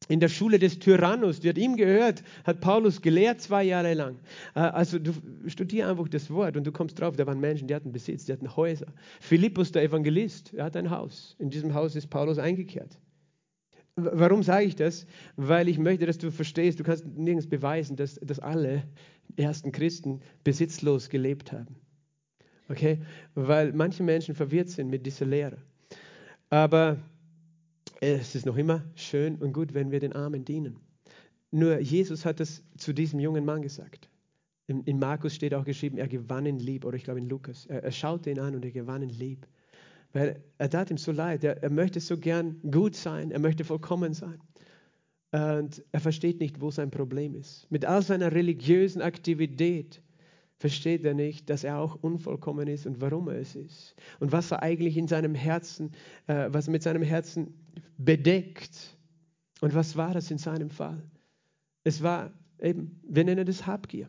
in der Schule des Tyrannus, die hat ihm gehört, hat Paulus gelehrt zwei Jahre lang. Äh, also du studier einfach das Wort und du kommst drauf, da waren Menschen, die hatten Besitz, die hatten Häuser. Philippus, der Evangelist, er hat ein Haus. In diesem Haus ist Paulus eingekehrt. Warum sage ich das? Weil ich möchte, dass du verstehst, du kannst nirgends beweisen, dass, dass alle ersten Christen besitzlos gelebt haben. Okay? Weil manche Menschen verwirrt sind mit dieser Lehre. Aber es ist noch immer schön und gut, wenn wir den Armen dienen. Nur Jesus hat das zu diesem jungen Mann gesagt. In, in Markus steht auch geschrieben, er gewann ihn lieb, oder ich glaube in Lukas. Er, er schaute ihn an und er gewann ihn lieb. Weil er tat ihm so leid. Er, er möchte so gern gut sein, er möchte vollkommen sein. Und er versteht nicht, wo sein Problem ist. Mit all seiner religiösen Aktivität versteht er nicht, dass er auch unvollkommen ist und warum er es ist. Und was er eigentlich in seinem Herzen, äh, was mit seinem Herzen bedeckt. Und was war das in seinem Fall? Es war eben, wir nennen das Habgier.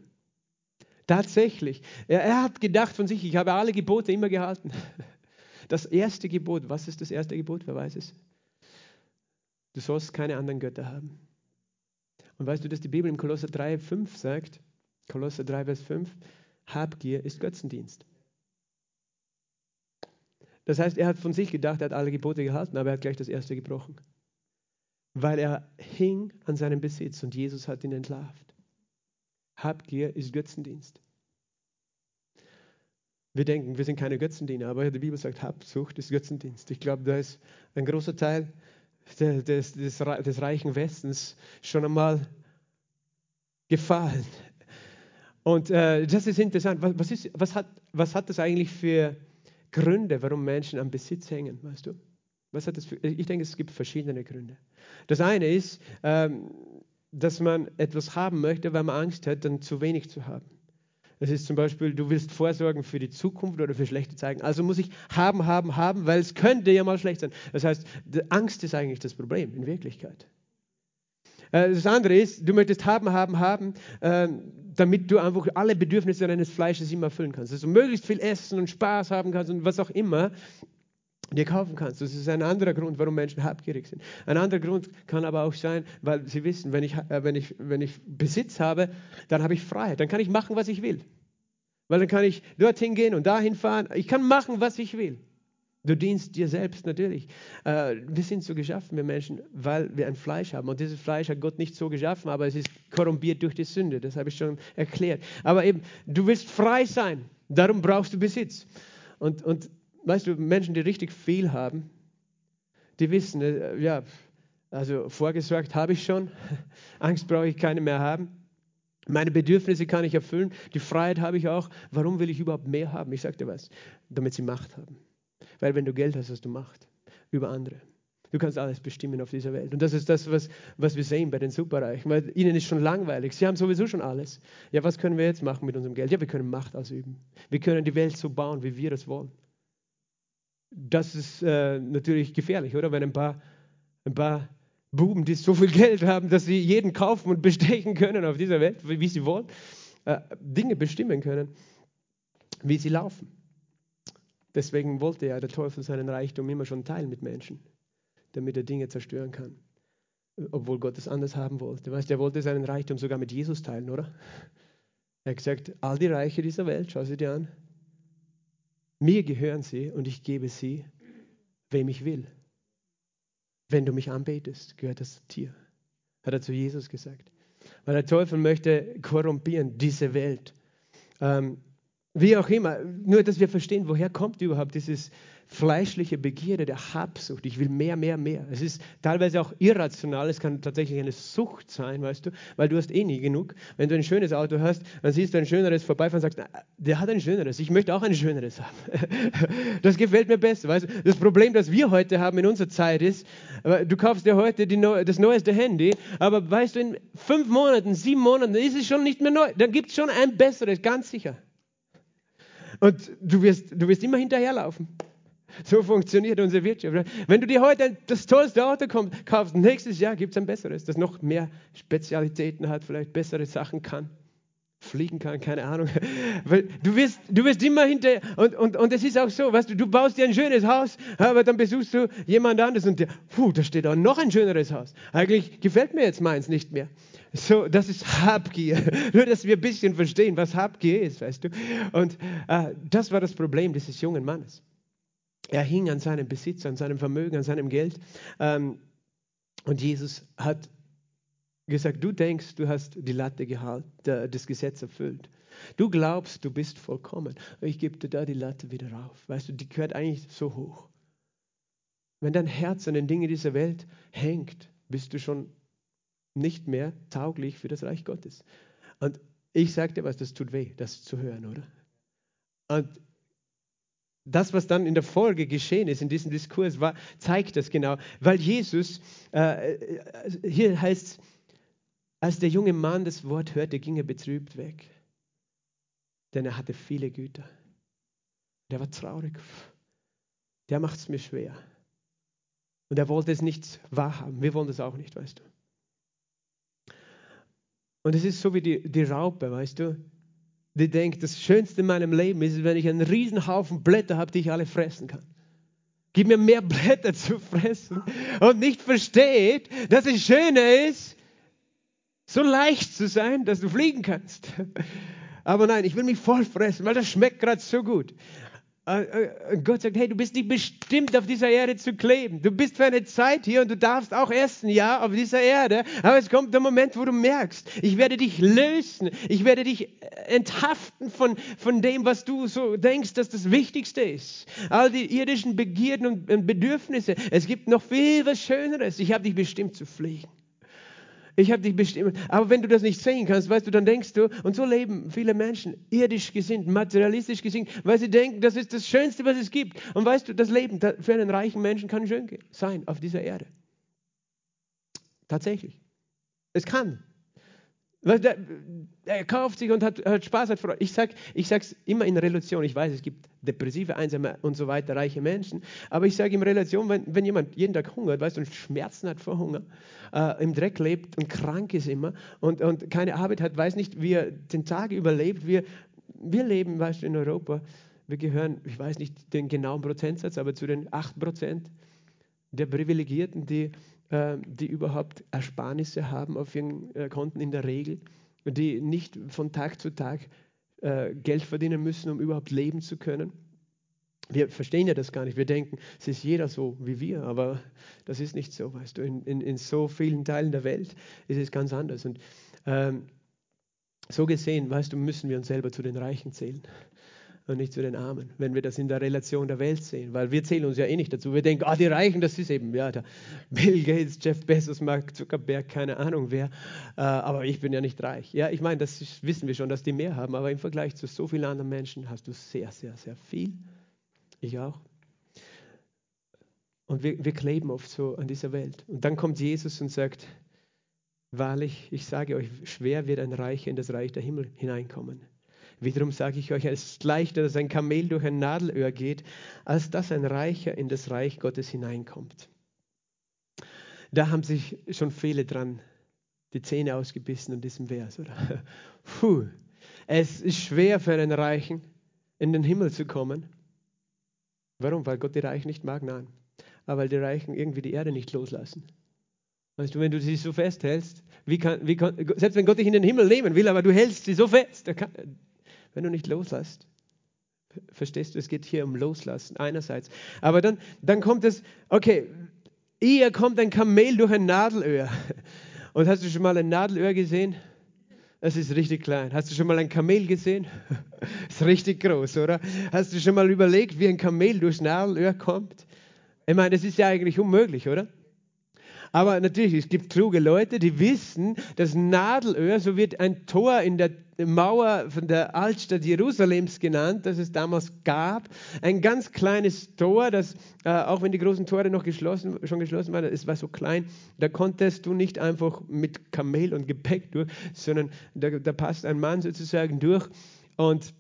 Tatsächlich. Er, er hat gedacht von sich, ich habe alle Gebote immer gehalten. Das erste Gebot, was ist das erste Gebot? Wer weiß es? Du sollst keine anderen Götter haben. Und weißt du, dass die Bibel im Kolosser 3, 5 sagt, Kolosser 3, Vers 5, Habgier ist Götzendienst. Das heißt, er hat von sich gedacht, er hat alle Gebote gehalten, aber er hat gleich das erste gebrochen. Weil er hing an seinem Besitz und Jesus hat ihn entlarvt. Habgier ist Götzendienst. Wir denken, wir sind keine Götzendiener, aber die Bibel sagt, Habsucht ist Götzendienst. Ich glaube, da ist ein großer Teil des, des, des, des reichen Westens schon einmal gefallen. Und äh, das ist interessant. Was, was, ist, was, hat, was hat das eigentlich für Gründe, warum Menschen am Besitz hängen, weißt du? Was hat das für, ich denke, es gibt verschiedene Gründe. Das eine ist, ähm, dass man etwas haben möchte, weil man Angst hat, dann zu wenig zu haben. Es ist zum Beispiel, du willst vorsorgen für die Zukunft oder für schlechte Zeiten. Also muss ich haben, haben, haben, weil es könnte ja mal schlecht sein. Das heißt, Angst ist eigentlich das Problem in Wirklichkeit. Äh, das andere ist, du möchtest haben, haben, haben, ähm, damit du einfach alle Bedürfnisse deines Fleisches immer erfüllen kannst. Also möglichst viel essen und Spaß haben kannst und was auch immer dir kaufen kannst. Das ist ein anderer Grund, warum Menschen habgierig sind. Ein anderer Grund kann aber auch sein, weil sie wissen, wenn ich, äh, wenn ich, wenn ich Besitz habe, dann habe ich Freiheit. Dann kann ich machen, was ich will. Weil dann kann ich dorthin gehen und dahin fahren. Ich kann machen, was ich will. Du dienst dir selbst natürlich. Äh, wir sind so geschaffen, wir Menschen, weil wir ein Fleisch haben. Und dieses Fleisch hat Gott nicht so geschaffen, aber es ist korrumpiert durch die Sünde. Das habe ich schon erklärt. Aber eben, du willst frei sein. Darum brauchst du Besitz. Und, und weißt du, Menschen, die richtig viel haben, die wissen, äh, ja, also vorgesorgt habe ich schon. Angst brauche ich keine mehr haben. Meine Bedürfnisse kann ich erfüllen. Die Freiheit habe ich auch. Warum will ich überhaupt mehr haben? Ich sage dir was, damit sie Macht haben. Weil wenn du Geld hast, hast du Macht über andere. Du kannst alles bestimmen auf dieser Welt. Und das ist das, was, was wir sehen bei den Superreichen. Weil ihnen ist schon langweilig. Sie haben sowieso schon alles. Ja, was können wir jetzt machen mit unserem Geld? Ja, wir können Macht ausüben. Wir können die Welt so bauen, wie wir das wollen. Das ist äh, natürlich gefährlich, oder? Wenn ein paar, ein paar Buben, die so viel Geld haben, dass sie jeden kaufen und bestechen können auf dieser Welt, wie sie wollen, äh, Dinge bestimmen können, wie sie laufen. Deswegen wollte ja der Teufel seinen Reichtum immer schon teilen mit Menschen, damit er Dinge zerstören kann. Obwohl Gott es anders haben wollte. Weißt, er wollte seinen Reichtum sogar mit Jesus teilen, oder? Er hat gesagt, all die Reiche dieser Welt, schau sie dir an. Mir gehören sie und ich gebe sie, wem ich will. Wenn du mich anbetest, gehört das dir. Hat er zu Jesus gesagt. Weil der Teufel möchte korrumpieren, diese Welt. Ähm, wie auch immer, nur dass wir verstehen, woher kommt überhaupt dieses fleischliche Begierde der Habsucht. Ich will mehr, mehr, mehr. Es ist teilweise auch irrational. Es kann tatsächlich eine Sucht sein, weißt du, weil du hast eh nie genug. Wenn du ein schönes Auto hast, dann siehst du ein schöneres vorbeifahren und sagst, der hat ein schöneres. Ich möchte auch ein schöneres haben. Das gefällt mir besser. Weißt du? Das Problem, das wir heute haben in unserer Zeit ist, du kaufst dir heute Neu das neueste Handy, aber weißt du, in fünf Monaten, sieben Monaten ist es schon nicht mehr neu. Dann gibt es schon ein besseres, ganz sicher. Und du wirst, du wirst immer hinterherlaufen. So funktioniert unsere Wirtschaft. Wenn du dir heute das tollste Auto kaufst, nächstes Jahr gibt es ein besseres, das noch mehr Spezialitäten hat, vielleicht bessere Sachen kann fliegen kann, keine Ahnung. Du wirst, du wirst immer hinter, und, und, und es ist auch so, weißt du, du baust dir ein schönes Haus, aber dann besuchst du jemand anderes und dir, puh, da steht auch noch ein schöneres Haus. Eigentlich gefällt mir jetzt meins nicht mehr. So, das ist Habgier. Nur, dass wir ein bisschen verstehen, was Habgier ist, weißt du. Und äh, das war das Problem dieses jungen Mannes. Er hing an seinem Besitz, an seinem Vermögen, an seinem Geld. Ähm, und Jesus hat gesagt, du denkst, du hast die Latte gehalten, das Gesetz erfüllt. Du glaubst, du bist vollkommen. Ich gebe dir da die Latte wieder rauf. Weißt du, die gehört eigentlich so hoch. Wenn dein Herz an den Dingen dieser Welt hängt, bist du schon nicht mehr tauglich für das Reich Gottes. Und ich sage dir was, das tut weh, das zu hören, oder? Und das, was dann in der Folge geschehen ist in diesem Diskurs, war, zeigt das genau. Weil Jesus, äh, äh hier heißt es, als der junge Mann das Wort hörte, ging er betrübt weg, denn er hatte viele Güter. Der war traurig. Der macht es mir schwer. Und er wollte es nicht wahrhaben. Wir wollen das auch nicht, weißt du. Und es ist so wie die, die Raupe, weißt du, die denkt, das Schönste in meinem Leben ist, wenn ich einen Riesenhaufen Blätter habe, die ich alle fressen kann. Gib mir mehr Blätter zu fressen und nicht versteht, dass es schöner ist, so leicht zu sein, dass du fliegen kannst. Aber nein, ich will mich voll fressen, weil das schmeckt gerade so gut. Äh, äh, Gott sagt, hey, du bist nicht bestimmt, auf dieser Erde zu kleben. Du bist für eine Zeit hier und du darfst auch essen, ja, auf dieser Erde. Aber es kommt der Moment, wo du merkst, ich werde dich lösen. Ich werde dich enthaften von, von dem, was du so denkst, dass das Wichtigste ist. All die irdischen Begierden und Bedürfnisse. Es gibt noch viel was Schöneres. Ich habe dich bestimmt zu fliegen. Ich habe dich bestimmt. Aber wenn du das nicht sehen kannst, weißt du, dann denkst du, und so leben viele Menschen irdisch gesinnt, materialistisch gesinnt, weil sie denken, das ist das Schönste, was es gibt. Und weißt du, das Leben für einen reichen Menschen kann schön sein auf dieser Erde. Tatsächlich. Es kann. Er kauft sich und hat, hat Spaß, hat Freude. Ich sage ich immer in Relation. Ich weiß, es gibt depressive, einsame und so weiter, reiche Menschen. Aber ich sage in Relation, wenn, wenn jemand jeden Tag hungert, weißt du, und Schmerzen hat vor Hunger, äh, im Dreck lebt und krank ist immer und, und keine Arbeit hat, weiß nicht, wie er den Tag überlebt. Wir, wir leben, weißt du, in Europa. Wir gehören, ich weiß nicht den genauen Prozentsatz, aber zu den 8 Prozent der Privilegierten, die die überhaupt Ersparnisse haben auf ihren äh, Konten in der Regel, die nicht von Tag zu Tag äh, Geld verdienen müssen, um überhaupt leben zu können. Wir verstehen ja das gar nicht. Wir denken, es ist jeder so wie wir, aber das ist nicht so, weißt du. In, in, in so vielen Teilen der Welt ist es ganz anders. Und ähm, so gesehen, weißt du, müssen wir uns selber zu den Reichen zählen und nicht zu den Armen, wenn wir das in der Relation der Welt sehen, weil wir zählen uns ja eh nicht dazu. Wir denken, ah, die Reichen, das ist eben, ja, der Bill Gates, Jeff Bezos, Mark Zuckerberg, keine Ahnung wer, äh, aber ich bin ja nicht reich. Ja, ich meine, das ist, wissen wir schon, dass die mehr haben, aber im Vergleich zu so vielen anderen Menschen hast du sehr, sehr, sehr viel. Ich auch. Und wir, wir kleben oft so an dieser Welt. Und dann kommt Jesus und sagt, wahrlich, ich sage euch, schwer wird ein Reicher in das Reich der Himmel hineinkommen. Wiederum sage ich euch, es ist leichter, dass ein Kamel durch ein Nadelöhr geht, als dass ein Reicher in das Reich Gottes hineinkommt. Da haben sich schon viele dran die Zähne ausgebissen in diesem Vers, oder? Puh. Es ist schwer für einen Reichen, in den Himmel zu kommen. Warum? Weil Gott die Reichen nicht mag? Nein. Aber weil die Reichen irgendwie die Erde nicht loslassen. Weißt du, wenn du sie so festhältst, wie kann, wie kann, selbst wenn Gott dich in den Himmel nehmen will, aber du hältst sie so fest, kann, wenn du nicht loslässt. Verstehst du, es geht hier um Loslassen einerseits. Aber dann, dann kommt es, okay, eher kommt ein Kamel durch ein Nadelöhr. Und hast du schon mal ein Nadelöhr gesehen? Das ist richtig klein. Hast du schon mal ein Kamel gesehen? Das ist richtig groß, oder? Hast du schon mal überlegt, wie ein Kamel durchs Nadelöhr kommt? Ich meine, das ist ja eigentlich unmöglich, oder? Aber natürlich, es gibt kluge Leute, die wissen, dass Nadelöhr, so wird ein Tor in der Mauer von der Altstadt Jerusalems genannt, das es damals gab. Ein ganz kleines Tor, das, äh, auch wenn die großen Tore noch geschlossen, schon geschlossen waren, es war so klein, da konntest du nicht einfach mit Kamel und Gepäck durch, sondern da, da passt ein Mann sozusagen durch und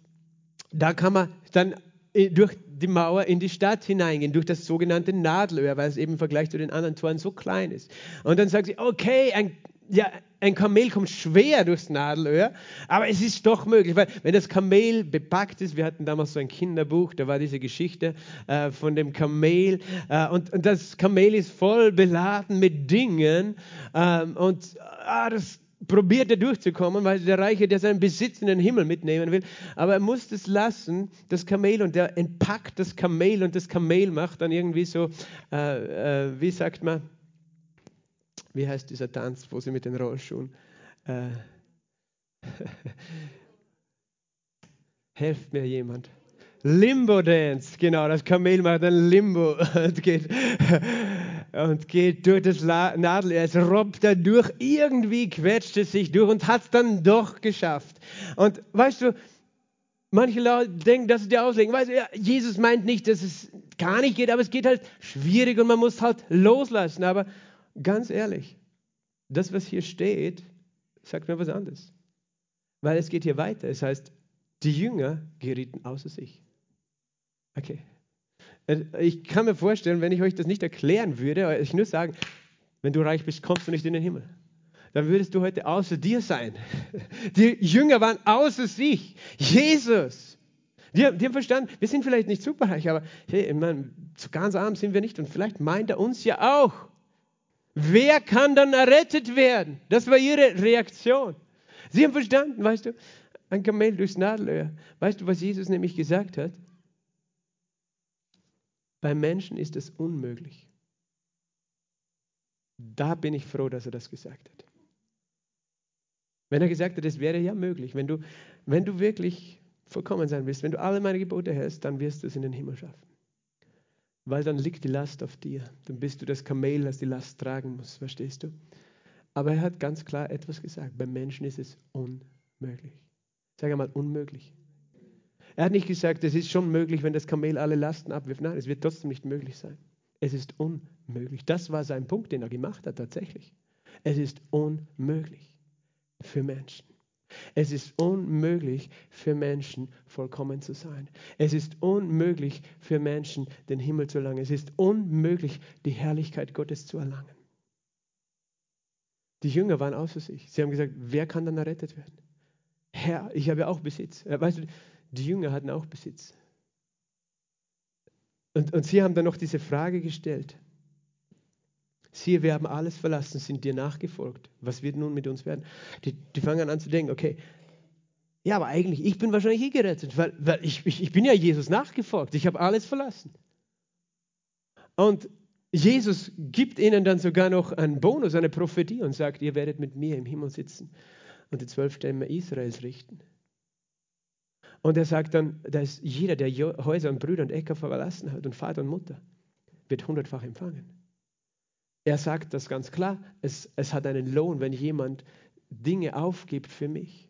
da kann man dann äh, durch die Mauer in die Stadt hineingehen, durch das sogenannte Nadelöhr, weil es eben im Vergleich zu den anderen Toren so klein ist. Und dann sagt sie, okay, ein, ja, ein Kamel kommt schwer durchs Nadelöhr, aber es ist doch möglich, weil wenn das Kamel bepackt ist, wir hatten damals so ein Kinderbuch, da war diese Geschichte äh, von dem Kamel äh, und, und, das Kamel ist voll beladen mit Dingen ähm, und ah, das probiert er durchzukommen, weil der Reiche, der seinen Besitz in den Himmel mitnehmen will, aber er muss das lassen, das Kamel, und der entpackt das Kamel und das Kamel macht dann irgendwie so, äh, äh, wie sagt man, wie heißt dieser Tanz, wo sie mit den Rollschuhen, äh, helft mir jemand. Limbo Dance, genau, das Kamel macht ein Limbo und geht, und geht durch das Nadel. Es robbt da durch, irgendwie quetscht es sich durch und hat es dann doch geschafft. Und weißt du, manche Leute denken, das ist die Auslegung. Weißt du, ja, Jesus meint nicht, dass es gar nicht geht, aber es geht halt schwierig und man muss halt loslassen. Aber ganz ehrlich, das, was hier steht, sagt mir was anderes. Weil es geht hier weiter. Es heißt, die Jünger gerieten außer sich. Okay. Äh, ich kann mir vorstellen, wenn ich euch das nicht erklären würde, ich nur sagen, wenn du reich bist, kommst du nicht in den Himmel. Dann würdest du heute außer dir sein. Die Jünger waren außer sich. Jesus. Die, die haben verstanden, wir sind vielleicht nicht superreich, aber hey, meine, so ganz arm sind wir nicht und vielleicht meint er uns ja auch. Wer kann dann errettet werden? Das war ihre Reaktion. Sie haben verstanden, weißt du, ein Kamel durchs Nadelöhr. Weißt du, was Jesus nämlich gesagt hat? Beim Menschen ist es unmöglich. Da bin ich froh, dass er das gesagt hat. Wenn er gesagt hat, es wäre ja möglich, wenn du, wenn du wirklich vollkommen sein willst, wenn du alle meine Gebote hältst, dann wirst du es in den Himmel schaffen. Weil dann liegt die Last auf dir. Dann bist du das Kamel, das die Last tragen muss, verstehst du? Aber er hat ganz klar etwas gesagt. Beim Menschen ist es unmöglich. Sag einmal, unmöglich. Er hat nicht gesagt, es ist schon möglich, wenn das Kamel alle Lasten abwirft. Nein, es wird trotzdem nicht möglich sein. Es ist unmöglich. Das war sein Punkt, den er gemacht hat tatsächlich. Es ist unmöglich für Menschen. Es ist unmöglich für Menschen vollkommen zu sein. Es ist unmöglich für Menschen den Himmel zu erlangen. Es ist unmöglich die Herrlichkeit Gottes zu erlangen. Die Jünger waren außer sich. Sie haben gesagt, wer kann dann errettet werden? Herr, ich habe ja auch Besitz. Äh, weißt du, die Jünger hatten auch Besitz. Und, und sie haben dann noch diese Frage gestellt. Siehe, wir haben alles verlassen, sind dir nachgefolgt. Was wird nun mit uns werden? Die, die fangen an zu denken, okay, ja, aber eigentlich, ich bin wahrscheinlich eh gerettet, weil, weil ich, ich, ich bin ja Jesus nachgefolgt. Ich habe alles verlassen. Und Jesus gibt ihnen dann sogar noch einen Bonus, eine Prophetie und sagt, ihr werdet mit mir im Himmel sitzen und die zwölf Stämme Israels richten. Und er sagt dann, dass jeder, der Häuser und Brüder und Äcker verlassen hat und Vater und Mutter, wird hundertfach empfangen. Er sagt das ganz klar, es, es hat einen Lohn, wenn jemand Dinge aufgibt für mich.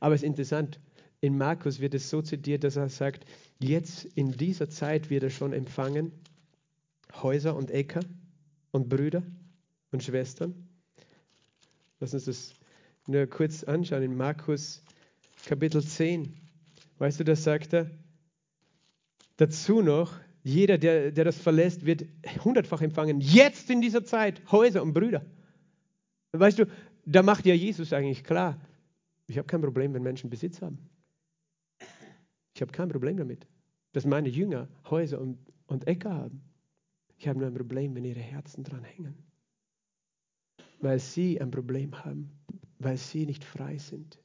Aber es ist interessant, in Markus wird es so zitiert, dass er sagt, jetzt in dieser Zeit wird er schon empfangen, Häuser und Äcker und Brüder und Schwestern. Lass uns das nur kurz anschauen in Markus Kapitel 10. Weißt du, das sagt er. Dazu noch, jeder, der, der das verlässt, wird hundertfach empfangen. Jetzt in dieser Zeit, Häuser und Brüder. Weißt du, da macht ja Jesus eigentlich klar, ich habe kein Problem, wenn Menschen Besitz haben. Ich habe kein Problem damit, dass meine Jünger Häuser und, und Äcker haben. Ich habe nur ein Problem, wenn ihre Herzen dran hängen. Weil sie ein Problem haben, weil sie nicht frei sind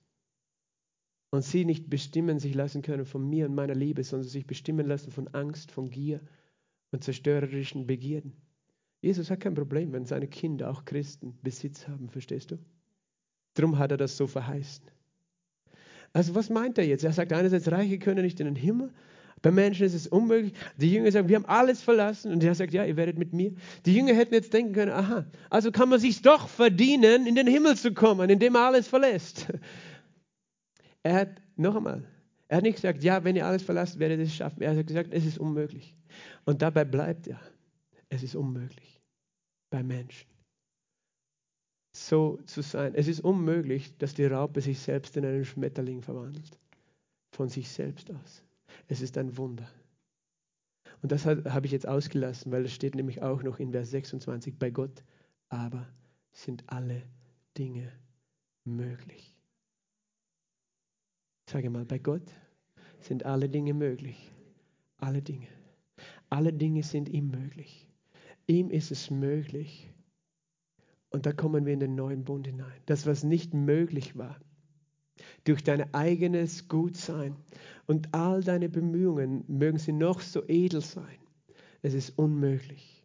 und sie nicht bestimmen sich lassen können von mir und meiner Liebe, sondern sich bestimmen lassen von Angst, von Gier und zerstörerischen Begierden. Jesus hat kein Problem, wenn seine Kinder, auch Christen, Besitz haben, verstehst du? Darum hat er das so verheißen. Also was meint er jetzt? Er sagt einerseits, Reiche können nicht in den Himmel. Bei Menschen ist es unmöglich. Die Jünger sagen, wir haben alles verlassen. Und er sagt, ja, ihr werdet mit mir. Die Jünger hätten jetzt denken können, aha, also kann man sich doch verdienen, in den Himmel zu kommen, indem man alles verlässt. Er hat, noch einmal, er hat nicht gesagt, ja, wenn ihr alles verlasst, werdet ihr es schaffen. Er hat gesagt, es ist unmöglich. Und dabei bleibt er. Es ist unmöglich bei Menschen. So zu sein. Es ist unmöglich, dass die Raupe sich selbst in einen Schmetterling verwandelt. Von sich selbst aus. Es ist ein Wunder. Und das habe ich jetzt ausgelassen, weil es steht nämlich auch noch in Vers 26, bei Gott aber sind alle Dinge möglich. Sage mal, bei Gott sind alle Dinge möglich. Alle Dinge. Alle Dinge sind ihm möglich. Ihm ist es möglich. Und da kommen wir in den neuen Bund hinein. Das, was nicht möglich war, durch dein eigenes Gutsein und all deine Bemühungen, mögen sie noch so edel sein, es ist unmöglich,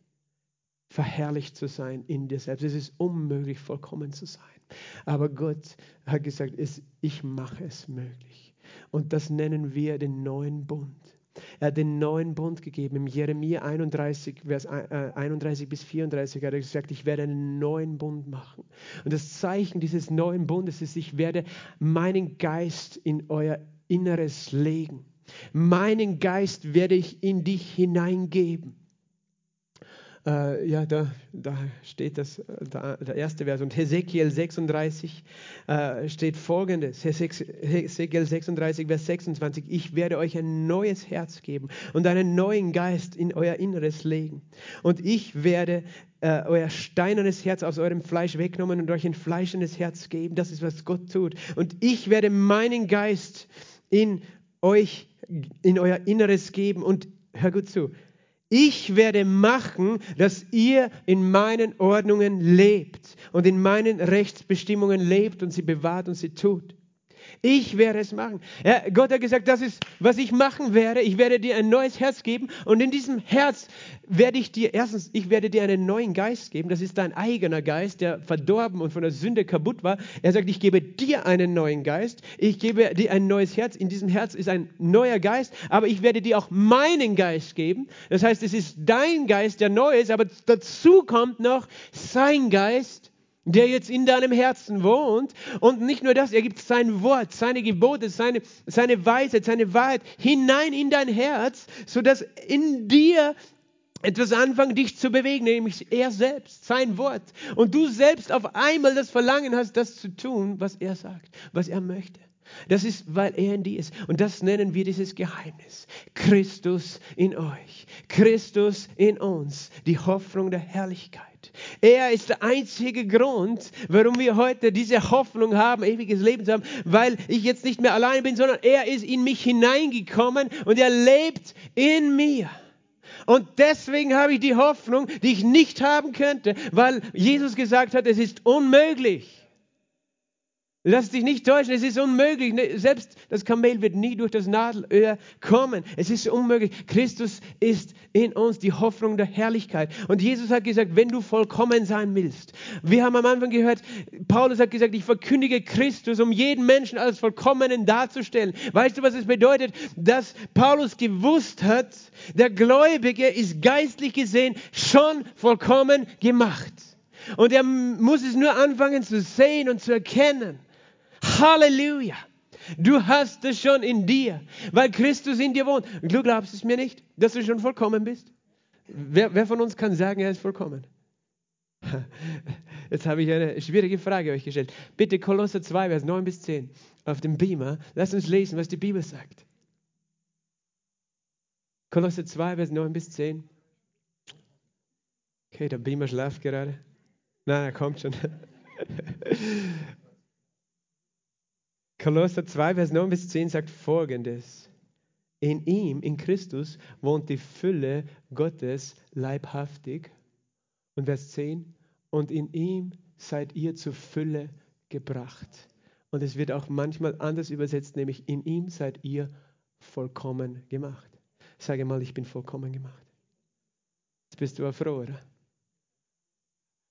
verherrlicht zu sein in dir selbst. Es ist unmöglich, vollkommen zu sein. Aber Gott hat gesagt, ich mache es möglich. Und das nennen wir den neuen Bund. Er hat den neuen Bund gegeben. Im Jeremia 31, Vers 31 bis 34 hat er gesagt, ich werde einen neuen Bund machen. Und das Zeichen dieses neuen Bundes ist, ich werde meinen Geist in euer Inneres legen. Meinen Geist werde ich in dich hineingeben. Äh, ja, da, da steht das, da, der erste Vers. Und Hesekiel 36 äh, steht folgendes: Hesekiel 36, Vers 26. Ich werde euch ein neues Herz geben und einen neuen Geist in euer Inneres legen. Und ich werde äh, euer steinernes Herz aus eurem Fleisch wegnehmen und euch ein fleischendes Herz geben. Das ist, was Gott tut. Und ich werde meinen Geist in euch, in euer Inneres geben. Und hör gut zu, ich werde machen, dass ihr in meinen Ordnungen lebt und in meinen Rechtsbestimmungen lebt und sie bewahrt und sie tut. Ich werde es machen. Ja, Gott hat gesagt, das ist, was ich machen werde. Ich werde dir ein neues Herz geben und in diesem Herz werde ich dir, erstens, ich werde dir einen neuen Geist geben. Das ist dein eigener Geist, der verdorben und von der Sünde kaputt war. Er sagt, ich gebe dir einen neuen Geist. Ich gebe dir ein neues Herz. In diesem Herz ist ein neuer Geist, aber ich werde dir auch meinen Geist geben. Das heißt, es ist dein Geist, der neu ist, aber dazu kommt noch sein Geist der jetzt in deinem Herzen wohnt. Und nicht nur das, er gibt sein Wort, seine Gebote, seine, seine Weisheit, seine Wahrheit hinein in dein Herz, sodass in dir etwas anfängt, dich zu bewegen, nämlich er selbst, sein Wort. Und du selbst auf einmal das Verlangen hast, das zu tun, was er sagt, was er möchte. Das ist, weil er in dir ist. Und das nennen wir dieses Geheimnis. Christus in euch. Christus in uns. Die Hoffnung der Herrlichkeit. Er ist der einzige Grund, warum wir heute diese Hoffnung haben, ewiges Leben zu haben, weil ich jetzt nicht mehr allein bin, sondern er ist in mich hineingekommen und er lebt in mir. Und deswegen habe ich die Hoffnung, die ich nicht haben könnte, weil Jesus gesagt hat, es ist unmöglich Lass dich nicht täuschen, es ist unmöglich. Ne, selbst das Kamel wird nie durch das Nadelöhr kommen. Es ist unmöglich. Christus ist in uns die Hoffnung der Herrlichkeit. Und Jesus hat gesagt, wenn du vollkommen sein willst. Wir haben am Anfang gehört, Paulus hat gesagt, ich verkündige Christus, um jeden Menschen als Vollkommenen darzustellen. Weißt du, was es bedeutet? Dass Paulus gewusst hat, der Gläubige ist geistlich gesehen schon vollkommen gemacht. Und er muss es nur anfangen zu sehen und zu erkennen. Halleluja. Du hast es schon in dir, weil Christus in dir wohnt. Du glaubst es mir nicht, dass du schon vollkommen bist? Wer, wer von uns kann sagen, er ist vollkommen? Jetzt habe ich eine schwierige Frage euch gestellt. Bitte Kolosser 2, Vers 9 bis 10 auf dem Beamer. Lass uns lesen, was die Bibel sagt. Kolosser 2, Vers 9 bis 10. Okay, der Beamer schlaft gerade. Nein, er kommt schon. Kolosser 2, Vers 9 bis 10 sagt folgendes. In ihm, in Christus, wohnt die Fülle Gottes leibhaftig. Und Vers 10, und in ihm seid ihr zur Fülle gebracht. Und es wird auch manchmal anders übersetzt, nämlich in ihm seid ihr vollkommen gemacht. Sage mal, ich bin vollkommen gemacht. Jetzt bist du auch froh, oder?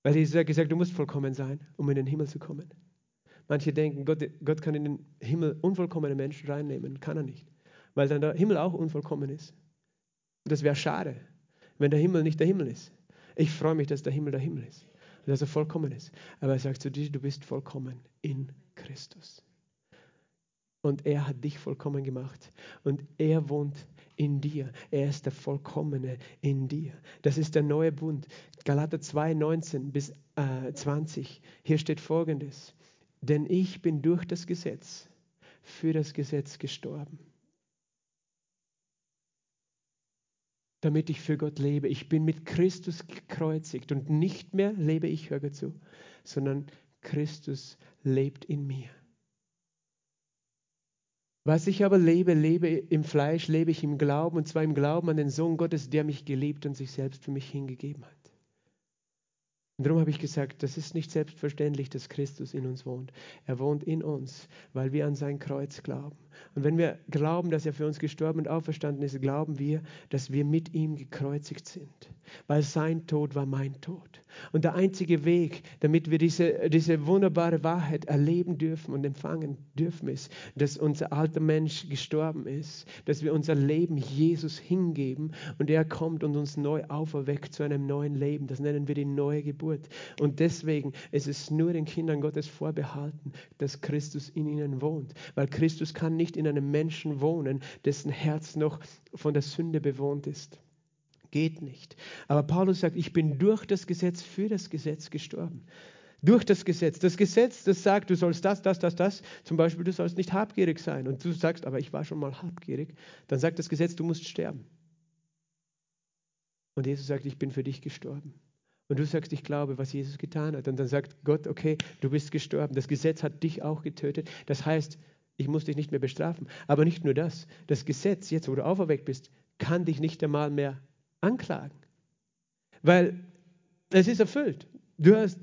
Weil Jesus hat gesagt, du musst vollkommen sein, um in den Himmel zu kommen. Manche denken, Gott, Gott kann in den Himmel unvollkommene Menschen reinnehmen. Kann er nicht. Weil dann der Himmel auch unvollkommen ist. Und das wäre schade, wenn der Himmel nicht der Himmel ist. Ich freue mich, dass der Himmel der Himmel ist. Und dass er vollkommen ist. Aber er sagt zu dir, du bist vollkommen in Christus. Und er hat dich vollkommen gemacht. Und er wohnt in dir. Er ist der Vollkommene in dir. Das ist der neue Bund. Galater 2, 19 bis äh, 20. Hier steht folgendes. Denn ich bin durch das Gesetz für das Gesetz gestorben. damit ich für Gott lebe. Ich bin mit Christus gekreuzigt und nicht mehr lebe ich, hör zu, sondern Christus lebt in mir. Was ich aber lebe, lebe im Fleisch, lebe ich im Glauben, und zwar im Glauben an den Sohn Gottes, der mich geliebt und sich selbst für mich hingegeben hat. Und darum habe ich gesagt, das ist nicht selbstverständlich, dass Christus in uns wohnt. Er wohnt in uns, weil wir an sein Kreuz glauben. Und wenn wir glauben, dass er für uns gestorben und auferstanden ist, glauben wir, dass wir mit ihm gekreuzigt sind, weil sein Tod war mein Tod. Und der einzige Weg, damit wir diese, diese wunderbare Wahrheit erleben dürfen und empfangen dürfen, ist, dass unser alter Mensch gestorben ist, dass wir unser Leben Jesus hingeben und er kommt und uns neu auferweckt zu einem neuen Leben. Das nennen wir die neue Geburt. Und deswegen ist es nur den Kindern Gottes vorbehalten, dass Christus in ihnen wohnt, weil Christus kann nicht in einem Menschen wohnen, dessen Herz noch von der Sünde bewohnt ist. Geht nicht. Aber Paulus sagt, ich bin durch das Gesetz für das Gesetz gestorben. Durch das Gesetz. Das Gesetz, das sagt, du sollst das, das, das, das. Zum Beispiel, du sollst nicht habgierig sein. Und du sagst, aber ich war schon mal habgierig. Dann sagt das Gesetz, du musst sterben. Und Jesus sagt, ich bin für dich gestorben. Und du sagst, ich glaube, was Jesus getan hat. Und dann sagt Gott, okay, du bist gestorben. Das Gesetz hat dich auch getötet. Das heißt, ich muss dich nicht mehr bestrafen. Aber nicht nur das. Das Gesetz, jetzt wo du auferweckt bist, kann dich nicht einmal mehr anklagen. Weil es ist erfüllt. Du, hast,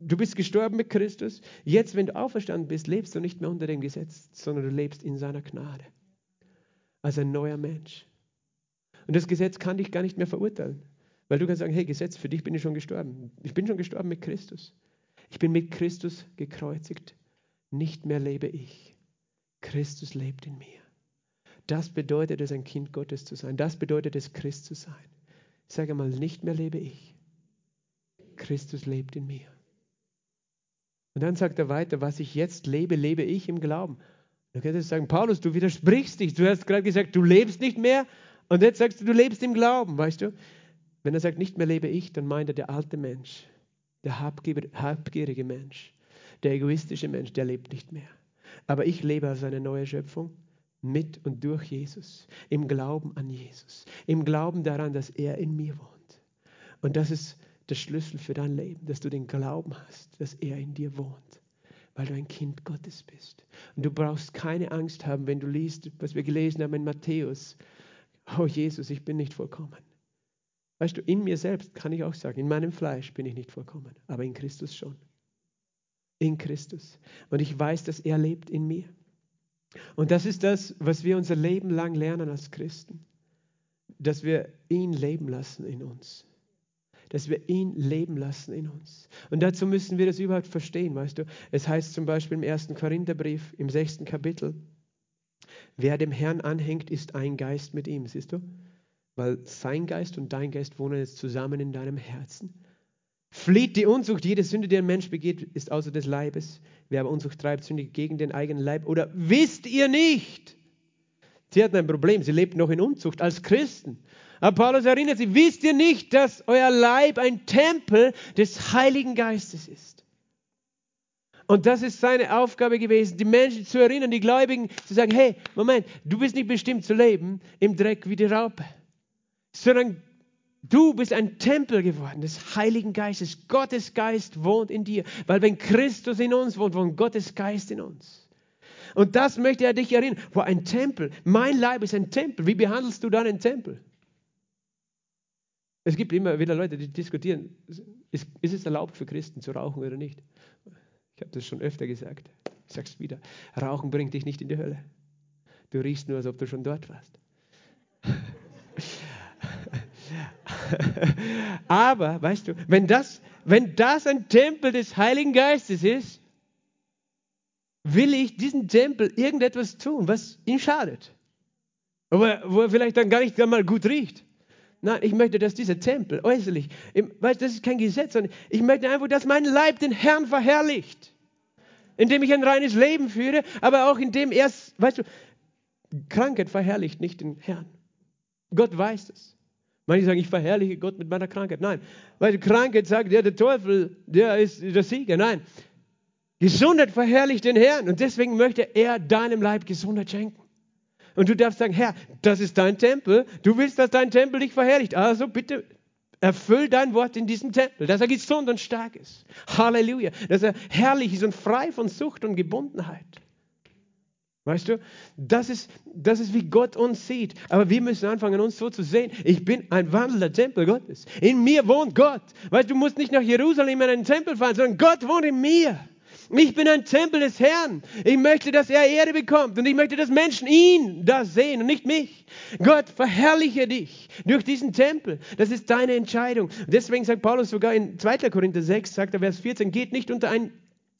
du bist gestorben mit Christus. Jetzt, wenn du auferstanden bist, lebst du nicht mehr unter dem Gesetz, sondern du lebst in seiner Gnade. Als ein neuer Mensch. Und das Gesetz kann dich gar nicht mehr verurteilen. Weil du kannst sagen, hey Gesetz, für dich bin ich schon gestorben. Ich bin schon gestorben mit Christus. Ich bin mit Christus gekreuzigt. Nicht mehr lebe ich. Christus lebt in mir. Das bedeutet es, ein Kind Gottes zu sein. Das bedeutet es, Christ zu sein. Ich sage mal, nicht mehr lebe ich. Christus lebt in mir. Und dann sagt er weiter, was ich jetzt lebe, lebe ich im Glauben. Du könntest sagen, Paulus, du widersprichst dich. Du hast gerade gesagt, du lebst nicht mehr und jetzt sagst du, du lebst im Glauben, weißt du? Wenn er sagt, nicht mehr lebe ich, dann meint er der alte Mensch, der habgierige Mensch, der egoistische Mensch, der lebt nicht mehr. Aber ich lebe als eine neue Schöpfung mit und durch Jesus, im Glauben an Jesus, im Glauben daran, dass er in mir wohnt. Und das ist der Schlüssel für dein Leben, dass du den Glauben hast, dass er in dir wohnt, weil du ein Kind Gottes bist. Und du brauchst keine Angst haben, wenn du liest, was wir gelesen haben in Matthäus. Oh Jesus, ich bin nicht vollkommen. Weißt du, in mir selbst kann ich auch sagen, in meinem Fleisch bin ich nicht vollkommen, aber in Christus schon. In Christus. Und ich weiß, dass er lebt in mir. Und das ist das, was wir unser Leben lang lernen als Christen, dass wir ihn leben lassen in uns. Dass wir ihn leben lassen in uns. Und dazu müssen wir das überhaupt verstehen, weißt du. Es heißt zum Beispiel im ersten Korintherbrief, im sechsten Kapitel, wer dem Herrn anhängt, ist ein Geist mit ihm, siehst du? Weil sein Geist und dein Geist wohnen jetzt zusammen in deinem Herzen. Flieht die Unzucht. Jede Sünde, die ein Mensch begeht, ist außer des Leibes. Wer aber Unzucht treibt, sündigt gegen den eigenen Leib. Oder wisst ihr nicht? Sie hatten ein Problem. Sie lebten noch in Unzucht als Christen. Aber Paulus erinnert sie, wisst ihr nicht, dass euer Leib ein Tempel des Heiligen Geistes ist? Und das ist seine Aufgabe gewesen, die Menschen zu erinnern, die Gläubigen zu sagen, hey, Moment, du bist nicht bestimmt zu leben im Dreck wie die Raupe, sondern Du bist ein Tempel geworden des Heiligen Geistes. Gottes Geist wohnt in dir, weil wenn Christus in uns wohnt, wohnt Gottes Geist in uns. Und das möchte er dich erinnern. Wo ein Tempel, mein Leib ist ein Tempel. Wie behandelst du dann einen Tempel? Es gibt immer wieder Leute, die diskutieren, ist, ist es erlaubt für Christen zu rauchen oder nicht? Ich habe das schon öfter gesagt. Ich sage es wieder. Rauchen bringt dich nicht in die Hölle. Du riechst nur, als ob du schon dort warst. Aber, weißt du, wenn das, wenn das ein Tempel des Heiligen Geistes ist, will ich diesen Tempel irgendetwas tun, was ihm schadet. Aber wo er vielleicht dann gar nicht einmal gut riecht. Nein, ich möchte, dass dieser Tempel äußerlich, weißt, das ist kein Gesetz, sondern ich möchte einfach, dass mein Leib den Herrn verherrlicht. Indem ich ein reines Leben führe, aber auch indem er, weißt du, Krankheit verherrlicht nicht den Herrn. Gott weiß es. Manche sagen, ich verherrliche Gott mit meiner Krankheit. Nein, weil die Krankheit sagt, ja, der Teufel, der ist der Sieger. Nein, Gesundheit verherrlicht den Herrn und deswegen möchte er deinem Leib Gesundheit schenken. Und du darfst sagen, Herr, das ist dein Tempel. Du willst, dass dein Tempel dich verherrlicht. Also bitte erfüll dein Wort in diesem Tempel, dass er gesund und stark ist. Halleluja. Dass er herrlich ist und frei von Sucht und Gebundenheit. Weißt du, das ist, das ist, wie Gott uns sieht. Aber wir müssen anfangen, uns so zu sehen. Ich bin ein wandelnder Tempel Gottes. In mir wohnt Gott. Weißt du, du musst nicht nach Jerusalem in einen Tempel fahren, sondern Gott wohnt in mir. Ich bin ein Tempel des Herrn. Ich möchte, dass er Ehre bekommt und ich möchte, dass Menschen ihn da sehen und nicht mich. Gott, verherrliche dich durch diesen Tempel. Das ist deine Entscheidung. Deswegen sagt Paulus sogar in 2. Korinther 6, sagt er Vers 14, geht nicht unter ein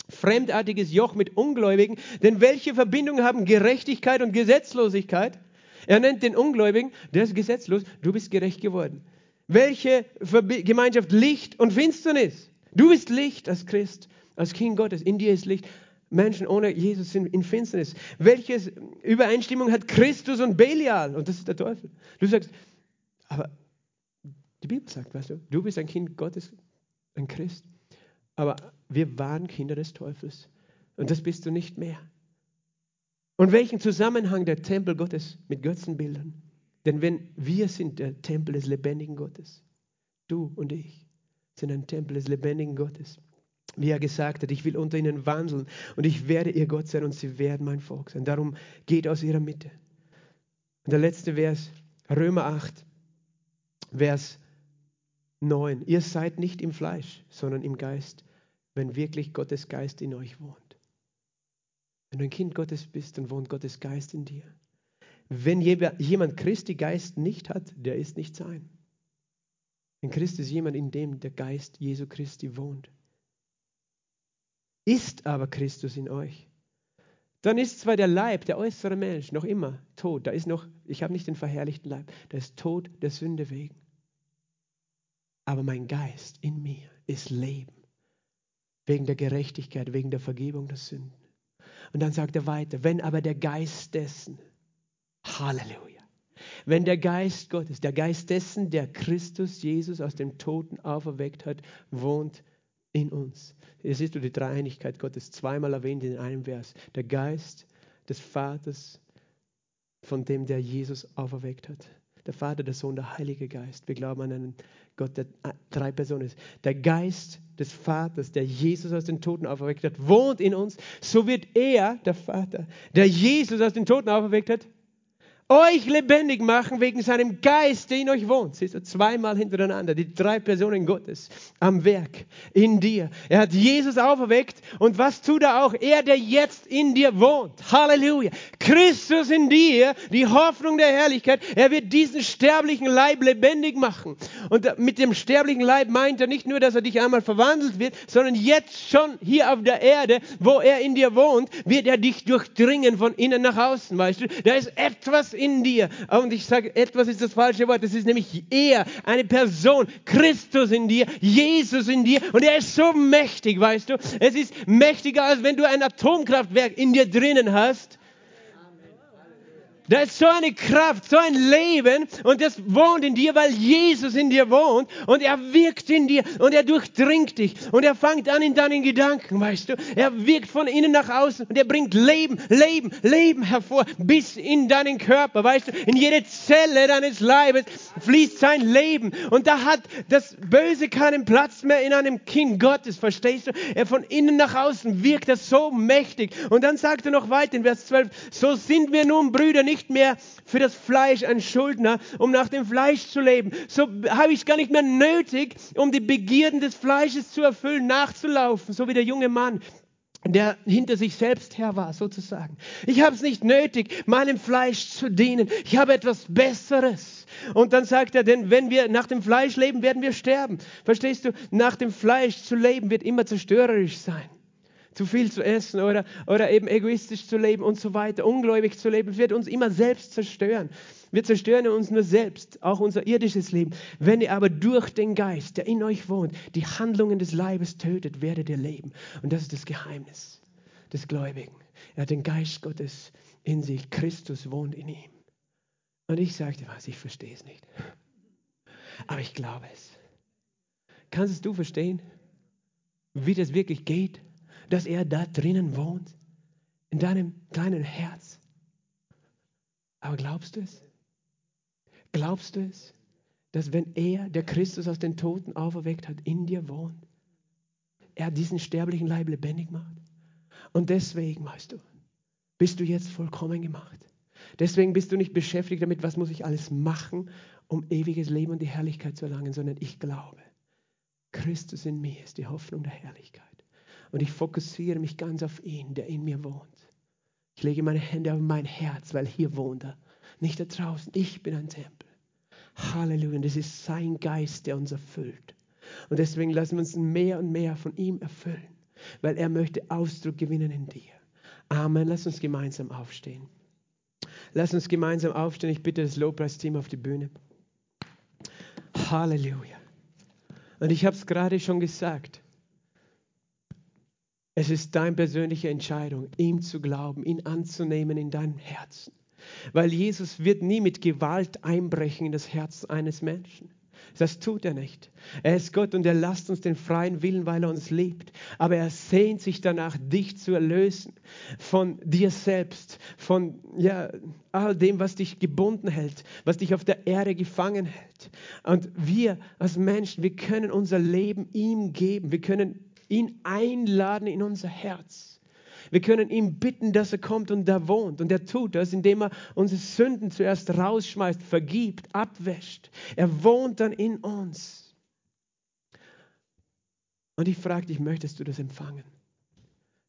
fremdartiges Joch mit Ungläubigen, denn welche Verbindung haben Gerechtigkeit und Gesetzlosigkeit? Er nennt den Ungläubigen, der ist gesetzlos, du bist gerecht geworden. Welche Verbi Gemeinschaft Licht und Finsternis? Du bist Licht als Christ, als Kind Gottes, in dir ist Licht. Menschen ohne Jesus sind in Finsternis. Welche Übereinstimmung hat Christus und Belial? Und das ist der Teufel. Du sagst, aber die Bibel sagt, weißt du, du bist ein Kind Gottes, ein Christ. Aber wir waren Kinder des Teufels. Und das bist du nicht mehr. Und welchen Zusammenhang der Tempel Gottes mit Götzenbildern? Denn wenn wir sind der Tempel des lebendigen Gottes, du und ich sind ein Tempel des lebendigen Gottes. Wie er gesagt hat, ich will unter ihnen wandeln und ich werde ihr Gott sein und sie werden mein Volk sein. Darum geht aus ihrer Mitte. Und der letzte Vers, Römer 8, Vers 9. Ihr seid nicht im Fleisch, sondern im Geist wenn wirklich Gottes Geist in euch wohnt. Wenn du ein Kind Gottes bist, dann wohnt Gottes Geist in dir. Wenn jemand Christi Geist nicht hat, der ist nicht sein. Ein Christ ist jemand, in dem der Geist Jesu Christi wohnt. Ist aber Christus in euch, dann ist zwar der Leib, der äußere Mensch, noch immer tot. Da ist noch, ich habe nicht den verherrlichten Leib, der ist tot der Sünde wegen. Aber mein Geist in mir ist Leben wegen der Gerechtigkeit, wegen der Vergebung der Sünden. Und dann sagt er weiter, wenn aber der Geist dessen, Halleluja, wenn der Geist Gottes, der Geist dessen, der Christus Jesus aus dem Toten auferweckt hat, wohnt in uns. Hier siehst du die Dreieinigkeit Gottes zweimal erwähnt in einem Vers. Der Geist des Vaters, von dem der Jesus auferweckt hat. Der Vater, der Sohn, der Heilige Geist. Wir glauben an einen Gott, der drei Personen ist. Der Geist des Vaters, der Jesus aus den Toten auferweckt hat, wohnt in uns. So wird er, der Vater, der Jesus aus den Toten auferweckt hat, euch lebendig machen wegen seinem Geist, der in euch wohnt. Siehst du, zweimal hintereinander, die drei Personen Gottes am Werk in dir. Er hat Jesus auferweckt und was tut er auch? Er, der jetzt in dir wohnt. Halleluja. Christus in dir, die Hoffnung der Herrlichkeit. Er wird diesen sterblichen Leib lebendig machen. Und mit dem sterblichen Leib meint er nicht nur, dass er dich einmal verwandelt wird, sondern jetzt schon hier auf der Erde, wo er in dir wohnt, wird er dich durchdringen von innen nach außen, weißt du. Da ist etwas in dir. Und ich sage, etwas ist das falsche Wort. Das ist nämlich er, eine Person, Christus in dir, Jesus in dir. Und er ist so mächtig, weißt du. Es ist mächtiger, als wenn du ein Atomkraftwerk in dir drinnen hast. Da ist so eine Kraft, so ein Leben und das wohnt in dir, weil Jesus in dir wohnt und er wirkt in dir und er durchdringt dich und er fängt an in deinen Gedanken, weißt du. Er wirkt von innen nach außen und er bringt Leben, Leben, Leben hervor bis in deinen Körper, weißt du. In jede Zelle deines Leibes fließt sein Leben und da hat das Böse keinen Platz mehr in einem Kind Gottes, verstehst du? Er von innen nach außen wirkt er so mächtig und dann sagt er noch weiter in Vers 12, so sind wir nun Brüder nicht nicht mehr für das Fleisch ein Schuldner, um nach dem Fleisch zu leben. So habe ich es gar nicht mehr nötig, um die Begierden des Fleisches zu erfüllen, nachzulaufen, so wie der junge Mann der hinter sich selbst her war, sozusagen. Ich habe es nicht nötig, meinem Fleisch zu dienen. Ich habe etwas Besseres. Und dann sagt er, denn wenn wir nach dem Fleisch leben, werden wir sterben. Verstehst du? Nach dem Fleisch zu leben wird immer zerstörerisch sein zu viel zu essen oder, oder eben egoistisch zu leben und so weiter, ungläubig zu leben, wird uns immer selbst zerstören. Wir zerstören uns nur selbst, auch unser irdisches Leben. Wenn ihr aber durch den Geist, der in euch wohnt, die Handlungen des Leibes tötet, werdet ihr leben. Und das ist das Geheimnis des Gläubigen. Er hat den Geist Gottes in sich. Christus wohnt in ihm. Und ich sagte, was, ich verstehe es nicht. Aber ich glaube es. Kannst du verstehen, wie das wirklich geht? Dass er da drinnen wohnt, in deinem kleinen Herz. Aber glaubst du es? Glaubst du es, dass wenn er, der Christus aus den Toten auferweckt hat, in dir wohnt, er diesen sterblichen Leib lebendig macht? Und deswegen, weißt du, bist du jetzt vollkommen gemacht. Deswegen bist du nicht beschäftigt damit, was muss ich alles machen, um ewiges Leben und die Herrlichkeit zu erlangen, sondern ich glaube, Christus in mir ist die Hoffnung der Herrlichkeit. Und ich fokussiere mich ganz auf ihn, der in mir wohnt. Ich lege meine Hände auf mein Herz, weil hier wohnt er. Nicht da draußen. Ich bin ein Tempel. Halleluja. Und es ist sein Geist, der uns erfüllt. Und deswegen lassen wir uns mehr und mehr von ihm erfüllen, weil er möchte Ausdruck gewinnen in dir. Amen. Lass uns gemeinsam aufstehen. Lass uns gemeinsam aufstehen. Ich bitte das Lobpreisteam auf die Bühne. Halleluja. Und ich habe es gerade schon gesagt. Es ist deine persönliche Entscheidung, ihm zu glauben, ihn anzunehmen in deinem Herzen. Weil Jesus wird nie mit Gewalt einbrechen in das Herz eines Menschen. Das tut er nicht. Er ist Gott und er lasst uns den freien Willen, weil er uns liebt. Aber er sehnt sich danach, dich zu erlösen von dir selbst, von ja, all dem, was dich gebunden hält, was dich auf der Erde gefangen hält. Und wir als Menschen, wir können unser Leben ihm geben. Wir können ihn einladen in unser Herz. Wir können ihn bitten, dass er kommt und da wohnt. Und er tut das, indem er unsere Sünden zuerst rausschmeißt, vergibt, abwäscht. Er wohnt dann in uns. Und ich frage dich, möchtest du das empfangen?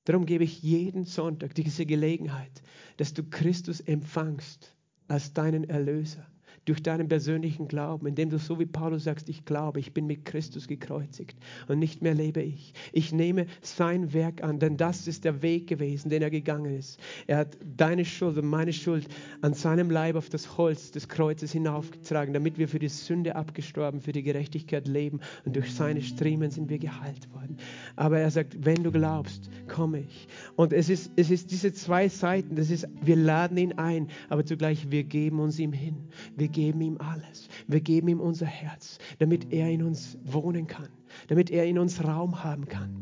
Darum gebe ich jeden Sonntag diese Gelegenheit, dass du Christus empfangst als deinen Erlöser durch deinen persönlichen Glauben, indem du so wie Paulus sagst, ich glaube, ich bin mit Christus gekreuzigt und nicht mehr lebe ich. Ich nehme sein Werk an, denn das ist der Weg gewesen, den er gegangen ist. Er hat deine Schuld und meine Schuld an seinem Leib auf das Holz des Kreuzes hinaufgetragen, damit wir für die Sünde abgestorben, für die Gerechtigkeit leben und durch seine Striemen sind wir geheilt worden. Aber er sagt, wenn du glaubst, komme ich. Und es ist, es ist diese zwei Seiten, das ist, wir laden ihn ein, aber zugleich wir geben uns ihm hin. Wir geben ihm alles. Wir geben ihm unser Herz, damit er in uns wohnen kann, damit er in uns Raum haben kann.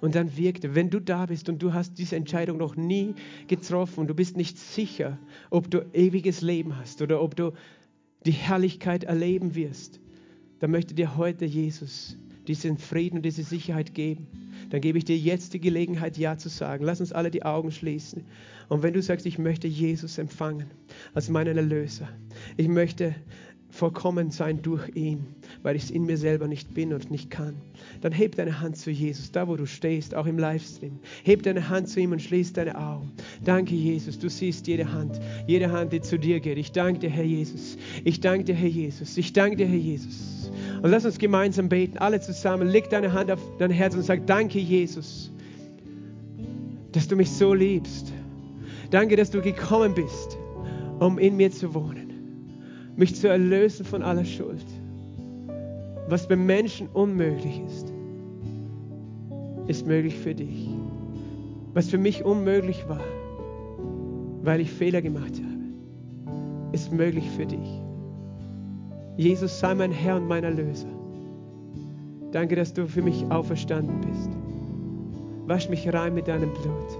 Und dann wirkt wenn du da bist und du hast diese Entscheidung noch nie getroffen und du bist nicht sicher, ob du ewiges Leben hast oder ob du die Herrlichkeit erleben wirst, dann möchte dir heute Jesus diesen Frieden und diese Sicherheit geben dann gebe ich dir jetzt die Gelegenheit, Ja zu sagen. Lass uns alle die Augen schließen. Und wenn du sagst, ich möchte Jesus empfangen als meinen Erlöser, ich möchte vollkommen sein durch ihn, weil ich es in mir selber nicht bin und nicht kann, dann heb deine Hand zu Jesus, da wo du stehst, auch im Livestream. Heb deine Hand zu ihm und schließ deine Augen. Danke, Jesus. Du siehst jede Hand, jede Hand, die zu dir geht. Ich danke dir, Herr Jesus. Ich danke dir, Herr Jesus. Ich danke dir, Herr Jesus. Und lass uns gemeinsam beten, alle zusammen. Leg deine Hand auf dein Herz und sag, danke, Jesus, dass du mich so liebst. Danke, dass du gekommen bist, um in mir zu wohnen mich zu erlösen von aller Schuld. Was beim Menschen unmöglich ist, ist möglich für dich. Was für mich unmöglich war, weil ich Fehler gemacht habe, ist möglich für dich. Jesus sei mein Herr und mein Erlöser. Danke, dass du für mich auferstanden bist. Wasch mich rein mit deinem Blut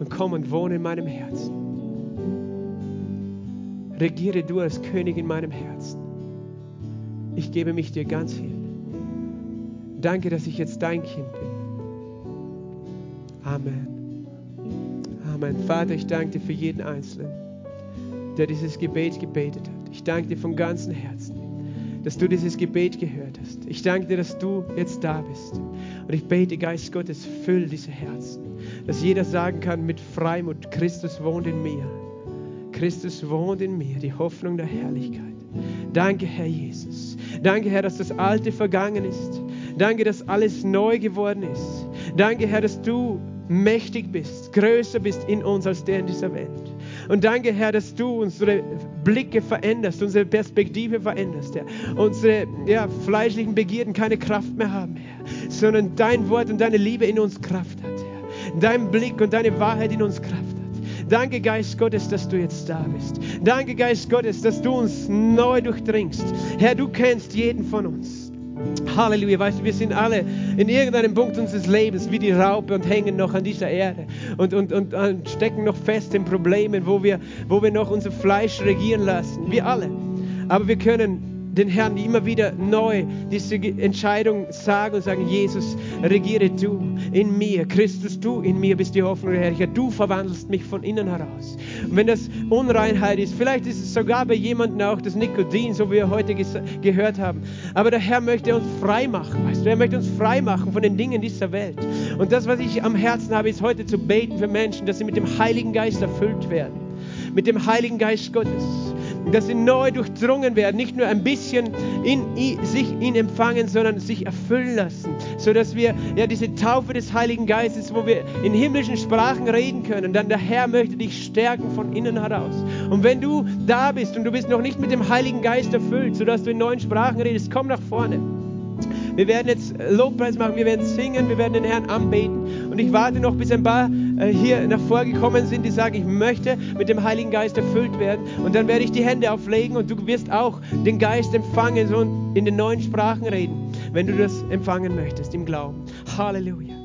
und komm und wohne in meinem Herzen. Regiere du als König in meinem Herzen. Ich gebe mich dir ganz hin. Danke, dass ich jetzt dein Kind bin. Amen. Amen. Vater, ich danke dir für jeden Einzelnen, der dieses Gebet gebetet hat. Ich danke dir von ganzem Herzen, dass du dieses Gebet gehört hast. Ich danke dir, dass du jetzt da bist. Und ich bete, Geist Gottes, füll diese Herzen, dass jeder sagen kann mit Freimut, Christus wohnt in mir. Christus wohnt in mir, die Hoffnung der Herrlichkeit. Danke, Herr Jesus. Danke, Herr, dass das Alte vergangen ist. Danke, dass alles neu geworden ist. Danke, Herr, dass du mächtig bist, größer bist in uns als der in dieser Welt. Und danke, Herr, dass du unsere Blicke veränderst, unsere Perspektive veränderst, Herr. Unsere ja, fleischlichen Begierden keine Kraft mehr haben, Herr, sondern dein Wort und deine Liebe in uns Kraft hat, Herr. Dein Blick und deine Wahrheit in uns Kraft hat. Danke, Geist Gottes, dass du jetzt da bist. Danke, Geist Gottes, dass du uns neu durchdringst. Herr, du kennst jeden von uns. Halleluja, weißt du, wir sind alle in irgendeinem Punkt unseres Lebens wie die Raupe und hängen noch an dieser Erde und, und, und, und stecken noch fest in Problemen, wo wir, wo wir noch unser Fleisch regieren lassen. Wir alle. Aber wir können den Herrn immer wieder neu diese Entscheidung sagen und sagen, Jesus, regiere du in mir, Christus, du in mir bist die Hoffnung der Herrlichkeit, du verwandelst mich von innen heraus. Und wenn das Unreinheit ist, vielleicht ist es sogar bei jemandem auch das Nikotin, so wie wir heute gehört haben, aber der Herr möchte uns frei machen, weißt du, er möchte uns frei machen von den Dingen dieser Welt. Und das, was ich am Herzen habe, ist heute zu beten für Menschen, dass sie mit dem Heiligen Geist erfüllt werden, mit dem Heiligen Geist Gottes dass sie neu durchdrungen werden, nicht nur ein bisschen in, sich ihn empfangen, sondern sich erfüllen lassen, sodass wir ja diese Taufe des Heiligen Geistes, wo wir in himmlischen Sprachen reden können, dann der Herr möchte dich stärken von innen heraus. Und wenn du da bist und du bist noch nicht mit dem Heiligen Geist erfüllt, sodass du in neuen Sprachen redest, komm nach vorne. Wir werden jetzt Lobpreis machen, wir werden singen, wir werden den Herrn anbeten. Und ich warte noch, bis ein paar äh, hier nach vorgekommen sind, die sagen, ich möchte mit dem Heiligen Geist erfüllt werden. Und dann werde ich die Hände auflegen und du wirst auch den Geist empfangen und in den neuen Sprachen reden, wenn du das empfangen möchtest im Glauben. Halleluja.